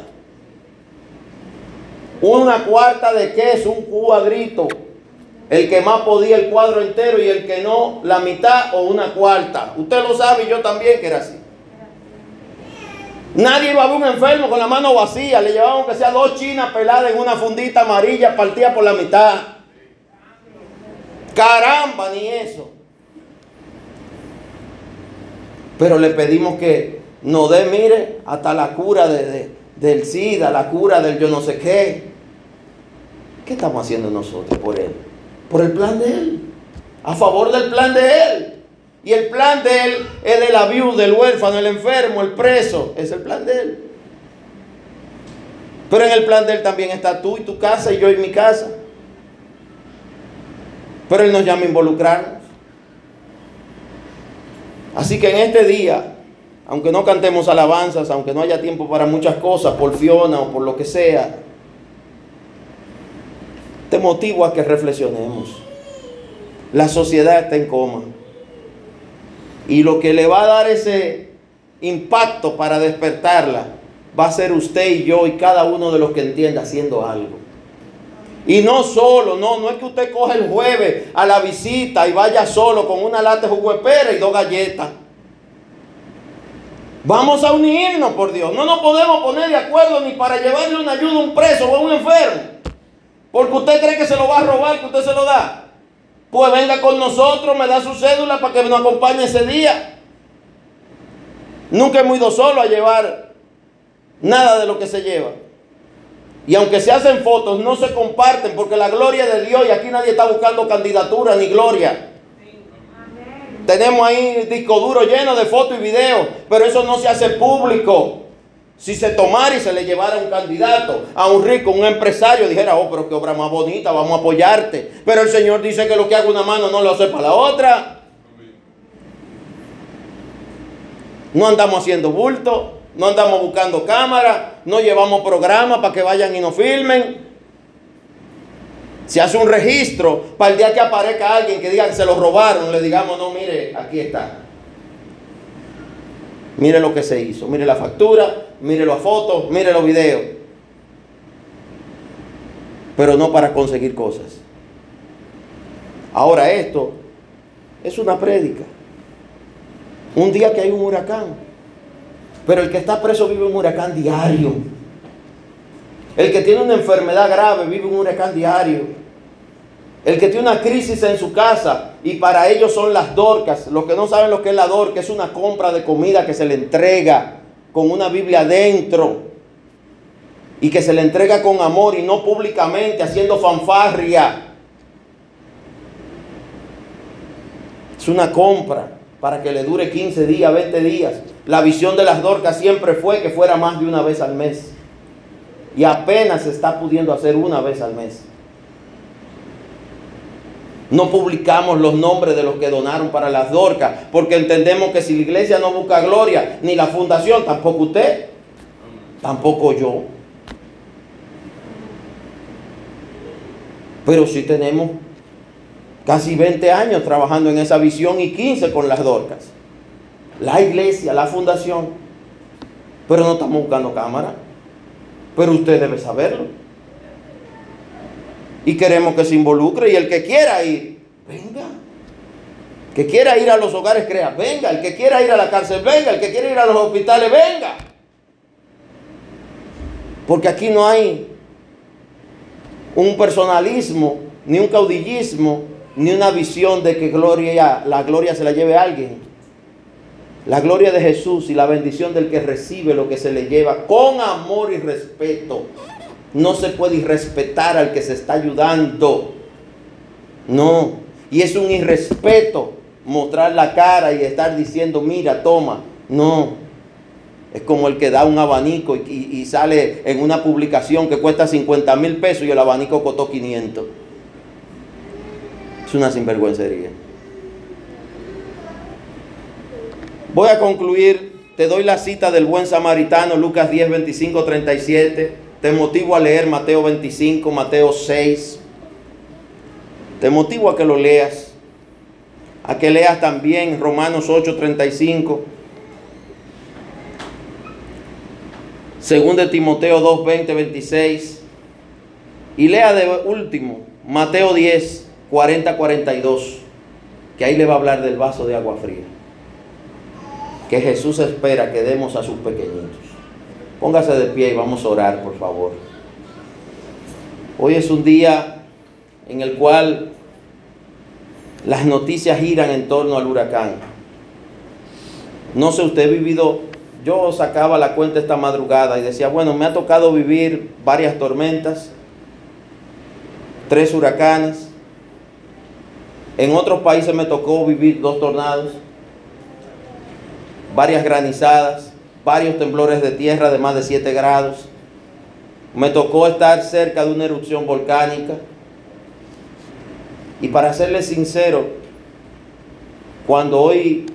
una cuarta de queso, un cuadrito. El que más podía el cuadro entero y el que no, la mitad o una cuarta. Usted lo sabe y yo también que era así. Nadie iba a ver un enfermo con la mano vacía. Le llevaban que sea dos chinas peladas en una fundita amarilla partida por la mitad. Caramba, ni eso. Pero le pedimos que nos dé, mire, hasta la cura de, del SIDA, la cura del yo no sé qué. ¿Qué estamos haciendo nosotros por Él? Por el plan de Él. A favor del plan de Él. Y el plan de Él es de la viuda, del huérfano, el enfermo, el preso. Es el plan de Él. Pero en el plan de Él también está tú y tu casa y yo y mi casa. Pero Él nos llama a involucrarnos. Así que en este día aunque no cantemos alabanzas, aunque no haya tiempo para muchas cosas, por Fiona o por lo que sea, te motivo a que reflexionemos. La sociedad está en coma. Y lo que le va a dar ese impacto para despertarla va a ser usted y yo y cada uno de los que entienda haciendo algo. Y no solo, no, no es que usted coja el jueves a la visita y vaya solo con una lata de jugo de pera y dos galletas. Vamos a unirnos por Dios. No nos podemos poner de acuerdo ni para llevarle una ayuda a un preso o a un enfermo. Porque usted cree que se lo va a robar, que usted se lo da. Pues venga con nosotros, me da su cédula para que nos acompañe ese día. Nunca hemos ido solo a llevar nada de lo que se lleva. Y aunque se hacen fotos, no se comparten porque la gloria de Dios, y aquí nadie está buscando candidatura ni gloria. Tenemos ahí disco duro lleno de fotos y videos, pero eso no se hace público. Si se tomara y se le llevara un candidato, a un rico, un empresario, dijera, oh, pero qué obra más bonita, vamos a apoyarte. Pero el Señor dice que lo que haga una mano no lo hace para la otra. No andamos haciendo bulto, no andamos buscando cámara, no llevamos programas para que vayan y nos filmen. Se hace un registro para el día que aparezca alguien que diga que se lo robaron, le digamos, no, mire, aquí está. Mire lo que se hizo, mire la factura, mire las fotos, mire los videos. Pero no para conseguir cosas. Ahora esto es una prédica. Un día que hay un huracán. Pero el que está preso vive un huracán diario. El que tiene una enfermedad grave vive un huracán diario. El que tiene una crisis en su casa y para ellos son las dorcas. Los que no saben lo que es la dorca es una compra de comida que se le entrega con una Biblia adentro y que se le entrega con amor y no públicamente haciendo fanfarria. Es una compra para que le dure 15 días, 20 días. La visión de las dorcas siempre fue que fuera más de una vez al mes. Y apenas se está pudiendo hacer una vez al mes. No publicamos los nombres de los que donaron para las dorcas, porque entendemos que si la iglesia no busca gloria, ni la fundación, tampoco usted, tampoco yo. Pero si tenemos casi 20 años trabajando en esa visión y 15 con las dorcas. La iglesia, la fundación. Pero no estamos buscando cámara. Pero usted debe saberlo. Y queremos que se involucre y el que quiera ir, venga. Que quiera ir a los hogares, crea, venga. El que quiera ir a la cárcel, venga. El que quiera ir a los hospitales, venga. Porque aquí no hay un personalismo, ni un caudillismo, ni una visión de que gloria, la gloria se la lleve alguien. La gloria de Jesús y la bendición del que recibe lo que se le lleva con amor y respeto. No se puede irrespetar al que se está ayudando. No. Y es un irrespeto mostrar la cara y estar diciendo, mira, toma. No. Es como el que da un abanico y, y sale en una publicación que cuesta 50 mil pesos y el abanico costó 500. Es una sinvergüencería. Voy a concluir. Te doy la cita del buen samaritano, Lucas 10, 25, 37. Te motivo a leer Mateo 25, Mateo 6. Te motivo a que lo leas. A que leas también Romanos 8, 35. Según de Timoteo 2, 20, 26. Y lea de último Mateo 10, 40-42, que ahí le va a hablar del vaso de agua fría, que Jesús espera que demos a sus pequeñitos. Póngase de pie y vamos a orar, por favor. Hoy es un día en el cual las noticias giran en torno al huracán. No sé, usted ha vivido, yo sacaba la cuenta esta madrugada y decía, bueno, me ha tocado vivir varias tormentas, tres huracanes, en otros países me tocó vivir dos tornados, varias granizadas, varios temblores de tierra de más de 7 grados. Me tocó estar cerca de una erupción volcánica. Y para serle sincero, cuando hoy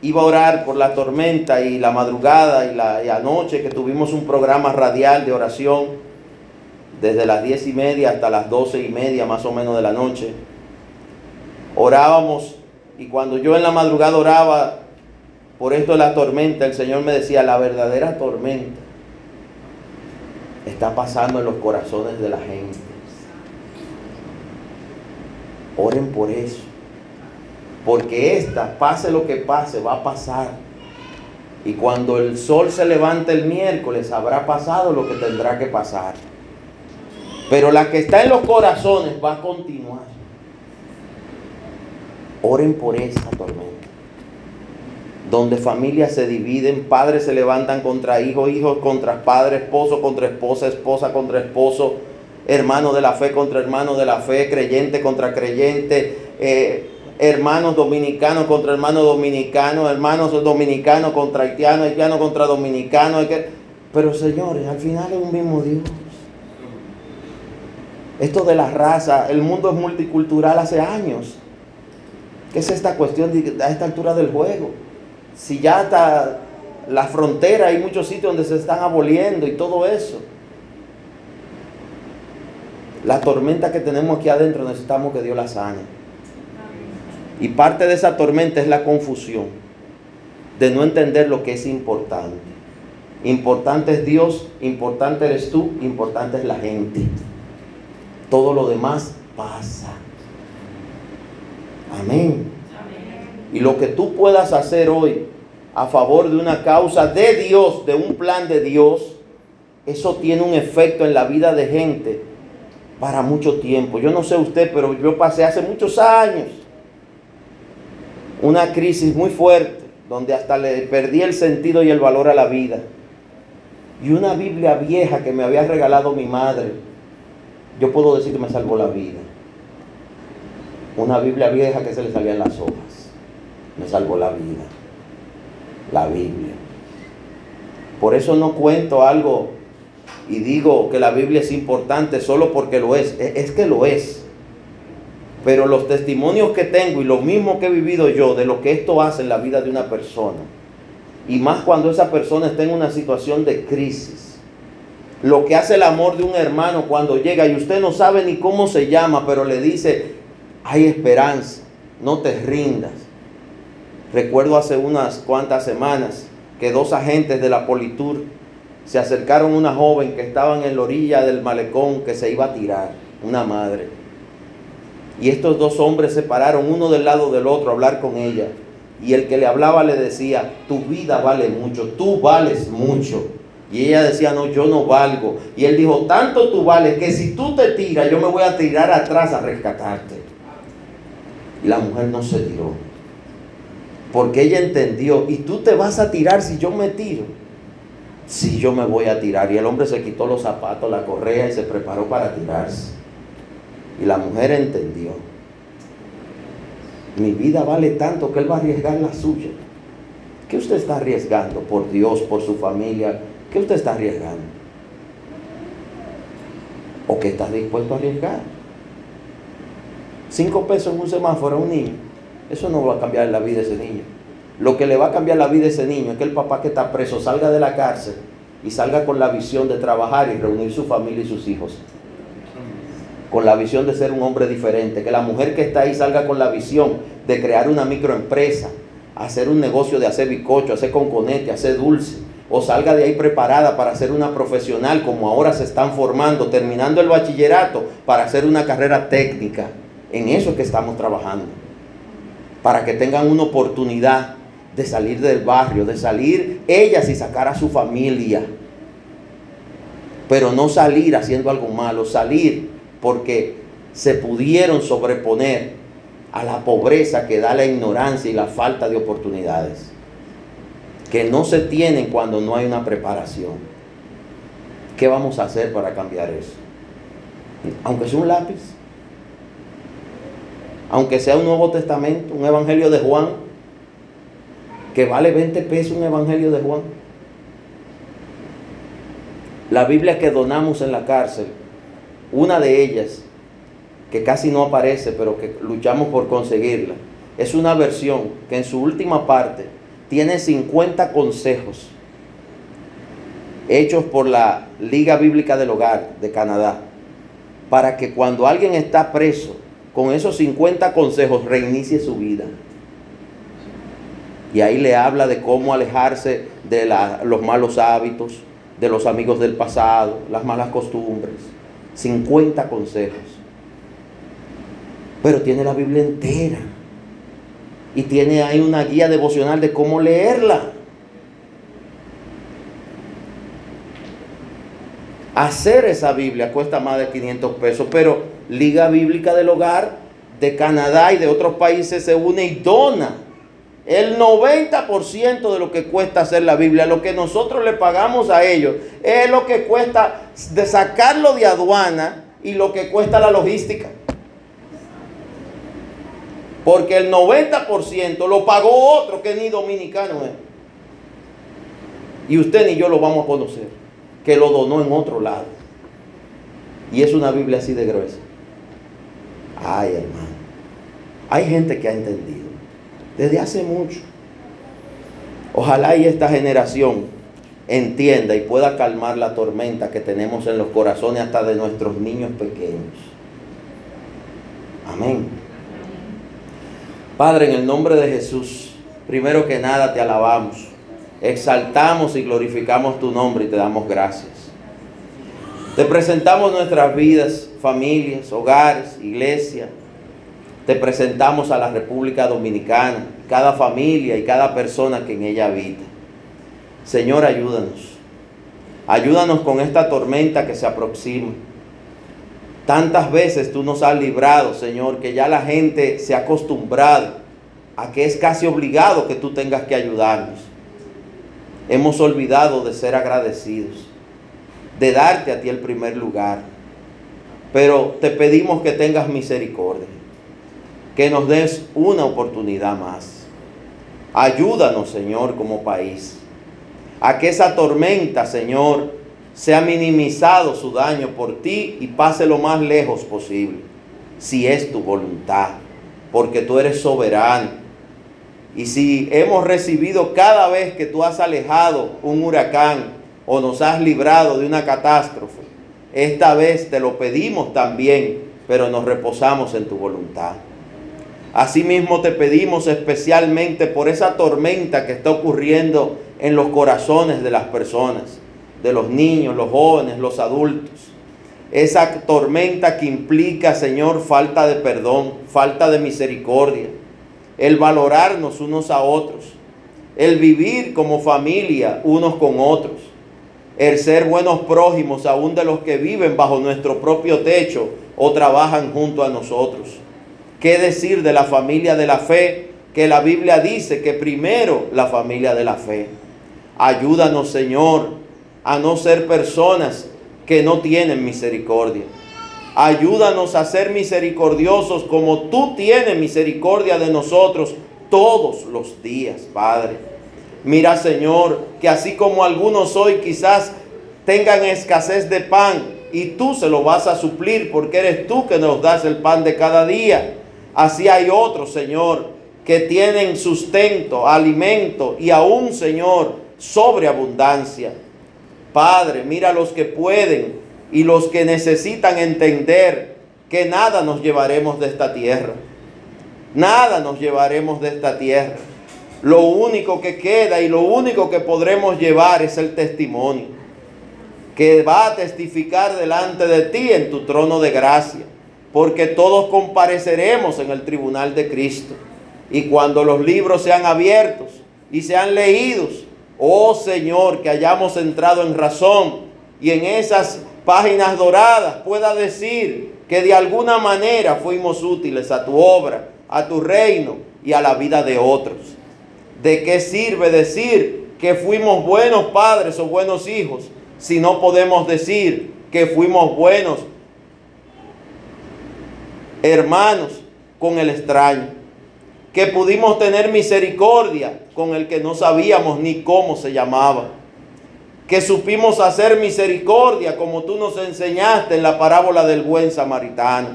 iba a orar por la tormenta y la madrugada y la, y anoche que tuvimos un programa radial de oración desde las diez y media hasta las doce y media más o menos de la noche, orábamos y cuando yo en la madrugada oraba por esto de la tormenta, el Señor me decía, la verdadera tormenta está pasando en los corazones de la gente. Oren por eso. Porque esta, pase lo que pase, va a pasar. Y cuando el sol se levante el miércoles, habrá pasado lo que tendrá que pasar. Pero la que está en los corazones va a continuar. Oren por esta tormenta. Donde familias se dividen, padres se levantan contra hijos, hijos contra padres, esposo contra esposa, esposa contra esposo, hermano de la fe contra hermano de la fe, creyente contra creyente, eh, hermanos dominicanos contra hermanos dominicanos, hermanos dominicanos contra haitianos, haitianos contra dominicanos. Pero señores, al final es un mismo Dios. Esto de la raza, el mundo es multicultural hace años. ¿Qué es esta cuestión a esta altura del juego? Si ya hasta la frontera hay muchos sitios donde se están aboliendo y todo eso. La tormenta que tenemos aquí adentro necesitamos que Dios la sane. Y parte de esa tormenta es la confusión de no entender lo que es importante. Importante es Dios, importante eres tú, importante es la gente. Todo lo demás pasa. Amén. Y lo que tú puedas hacer hoy a favor de una causa de Dios, de un plan de Dios, eso tiene un efecto en la vida de gente para mucho tiempo. Yo no sé usted, pero yo pasé hace muchos años una crisis muy fuerte, donde hasta le perdí el sentido y el valor a la vida. Y una Biblia vieja que me había regalado mi madre, yo puedo decir que me salvó la vida. Una Biblia vieja que se le salían las hojas, me salvó la vida. La Biblia. Por eso no cuento algo y digo que la Biblia es importante solo porque lo es. Es que lo es. Pero los testimonios que tengo y lo mismo que he vivido yo de lo que esto hace en la vida de una persona, y más cuando esa persona está en una situación de crisis, lo que hace el amor de un hermano cuando llega y usted no sabe ni cómo se llama, pero le dice, hay esperanza, no te rindas. Recuerdo hace unas cuantas semanas que dos agentes de la Politur se acercaron a una joven que estaba en la orilla del malecón que se iba a tirar, una madre. Y estos dos hombres se pararon uno del lado del otro a hablar con ella. Y el que le hablaba le decía, tu vida vale mucho, tú vales mucho. Y ella decía, no, yo no valgo. Y él dijo, tanto tú vales que si tú te tiras, yo me voy a tirar atrás a rescatarte. La mujer no se tiró. Porque ella entendió, y tú te vas a tirar si yo me tiro. Si yo me voy a tirar. Y el hombre se quitó los zapatos, la correa y se preparó para tirarse. Y la mujer entendió. Mi vida vale tanto que él va a arriesgar la suya. ¿Qué usted está arriesgando por Dios, por su familia? ¿Qué usted está arriesgando? ¿O qué está dispuesto a arriesgar? Cinco pesos en un semáforo a un niño. Eso no va a cambiar la vida de ese niño. Lo que le va a cambiar la vida de ese niño es que el papá que está preso salga de la cárcel y salga con la visión de trabajar y reunir su familia y sus hijos con la visión de ser un hombre diferente, que la mujer que está ahí salga con la visión de crear una microempresa, hacer un negocio de hacer bicocho, hacer conconete, hacer dulce, o salga de ahí preparada para ser una profesional como ahora se están formando, terminando el bachillerato para hacer una carrera técnica. En eso es que estamos trabajando, para que tengan una oportunidad de salir del barrio, de salir ellas y sacar a su familia. Pero no salir haciendo algo malo, salir porque se pudieron sobreponer a la pobreza que da la ignorancia y la falta de oportunidades, que no se tienen cuando no hay una preparación. ¿Qué vamos a hacer para cambiar eso? Aunque sea un lápiz, aunque sea un Nuevo Testamento, un Evangelio de Juan, que vale 20 pesos un Evangelio de Juan. La Biblia que donamos en la cárcel una de ellas, que casi no aparece, pero que luchamos por conseguirla, es una versión que en su última parte tiene 50 consejos hechos por la Liga Bíblica del Hogar de Canadá, para que cuando alguien está preso, con esos 50 consejos reinicie su vida. Y ahí le habla de cómo alejarse de los malos hábitos, de los amigos del pasado, las malas costumbres 50 consejos. Pero tiene la Biblia entera. Y tiene ahí una guía devocional de cómo leerla. Hacer esa Biblia cuesta más de 500 pesos, pero Liga Bíblica del Hogar de Canadá y de otros países se une y dona el 90% de lo que cuesta hacer la Biblia, lo que nosotros le pagamos a ellos, es lo que cuesta de sacarlo de aduana y lo que cuesta la logística. Porque el 90% lo pagó otro que ni dominicano es. Y usted ni yo lo vamos a conocer, que lo donó en otro lado. Y es una Biblia así de gruesa. Ay, hermano. Hay gente que ha entendido desde hace mucho. Ojalá y esta generación entienda y pueda calmar la tormenta que tenemos en los corazones hasta de nuestros niños pequeños. Amén. Padre, en el nombre de Jesús, primero que nada te alabamos, exaltamos y glorificamos tu nombre y te damos gracias. Te presentamos nuestras vidas, familias, hogares, iglesia. Te presentamos a la República Dominicana, cada familia y cada persona que en ella habita. Señor, ayúdanos. Ayúdanos con esta tormenta que se aproxima. Tantas veces tú nos has librado, Señor, que ya la gente se ha acostumbrado a que es casi obligado que tú tengas que ayudarnos. Hemos olvidado de ser agradecidos, de darte a ti el primer lugar. Pero te pedimos que tengas misericordia, que nos des una oportunidad más. Ayúdanos, Señor, como país a que esa tormenta, Señor, sea minimizado su daño por ti y pase lo más lejos posible, si es tu voluntad, porque tú eres soberano. Y si hemos recibido cada vez que tú has alejado un huracán o nos has librado de una catástrofe, esta vez te lo pedimos también, pero nos reposamos en tu voluntad. Asimismo te pedimos especialmente por esa tormenta que está ocurriendo en los corazones de las personas, de los niños, los jóvenes, los adultos. Esa tormenta que implica, Señor, falta de perdón, falta de misericordia, el valorarnos unos a otros, el vivir como familia unos con otros, el ser buenos prójimos aún de los que viven bajo nuestro propio techo o trabajan junto a nosotros. ¿Qué decir de la familia de la fe? Que la Biblia dice que primero la familia de la fe. Ayúdanos, Señor, a no ser personas que no tienen misericordia. Ayúdanos a ser misericordiosos como tú tienes misericordia de nosotros todos los días, Padre. Mira, Señor, que así como algunos hoy quizás tengan escasez de pan y tú se lo vas a suplir porque eres tú que nos das el pan de cada día. Así hay otros, Señor, que tienen sustento, alimento y aún, Señor, sobreabundancia. Padre, mira los que pueden y los que necesitan entender que nada nos llevaremos de esta tierra. Nada nos llevaremos de esta tierra. Lo único que queda y lo único que podremos llevar es el testimonio que va a testificar delante de ti en tu trono de gracia, porque todos compareceremos en el tribunal de Cristo. Y cuando los libros sean abiertos y sean leídos, Oh Señor, que hayamos entrado en razón y en esas páginas doradas pueda decir que de alguna manera fuimos útiles a tu obra, a tu reino y a la vida de otros. ¿De qué sirve decir que fuimos buenos padres o buenos hijos si no podemos decir que fuimos buenos hermanos con el extraño? que pudimos tener misericordia con el que no sabíamos ni cómo se llamaba. Que supimos hacer misericordia como tú nos enseñaste en la parábola del buen samaritano.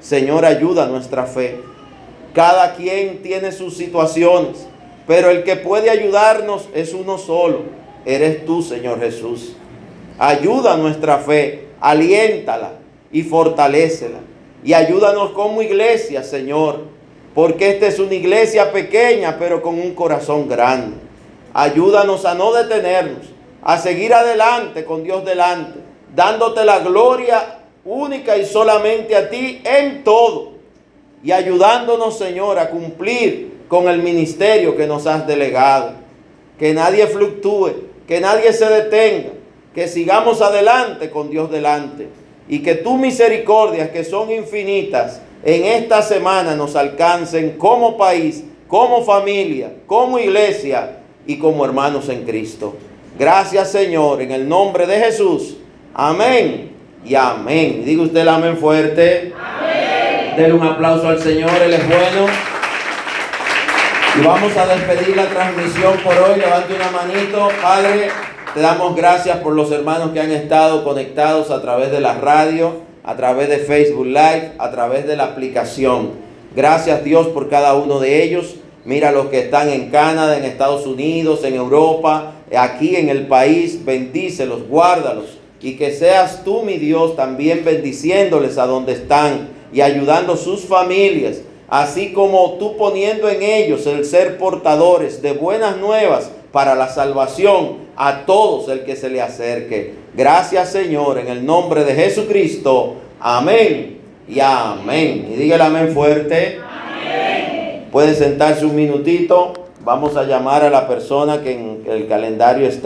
Señor, ayuda nuestra fe. Cada quien tiene sus situaciones, pero el que puede ayudarnos es uno solo. Eres tú, Señor Jesús. Ayuda nuestra fe, aliéntala y fortalécela. Y ayúdanos como iglesia, Señor, porque esta es una iglesia pequeña, pero con un corazón grande. Ayúdanos a no detenernos, a seguir adelante con Dios delante, dándote la gloria única y solamente a ti en todo. Y ayudándonos, Señor, a cumplir con el ministerio que nos has delegado. Que nadie fluctúe, que nadie se detenga, que sigamos adelante con Dios delante. Y que tus misericordias, que son infinitas, en esta semana nos alcancen como país, como familia, como iglesia y como hermanos en Cristo. Gracias Señor, en el nombre de Jesús. Amén y amén. Diga usted el amén fuerte. Amén. Denle un aplauso al Señor, Él es bueno. Y vamos a despedir la transmisión por hoy. Levante una manito. Padre, te damos gracias por los hermanos que han estado conectados a través de la radio a través de Facebook Live, a través de la aplicación. Gracias Dios por cada uno de ellos. Mira los que están en Canadá, en Estados Unidos, en Europa, aquí en el país. Bendícelos, guárdalos. Y que seas tú, mi Dios, también bendiciéndoles a donde están y ayudando sus familias. Así como tú poniendo en ellos el ser portadores de buenas nuevas para la salvación a todos el que se le acerque. Gracias Señor, en el nombre de Jesucristo. Amén y amén. Y dígale amén fuerte. Puede sentarse un minutito. Vamos a llamar a la persona que en el calendario está.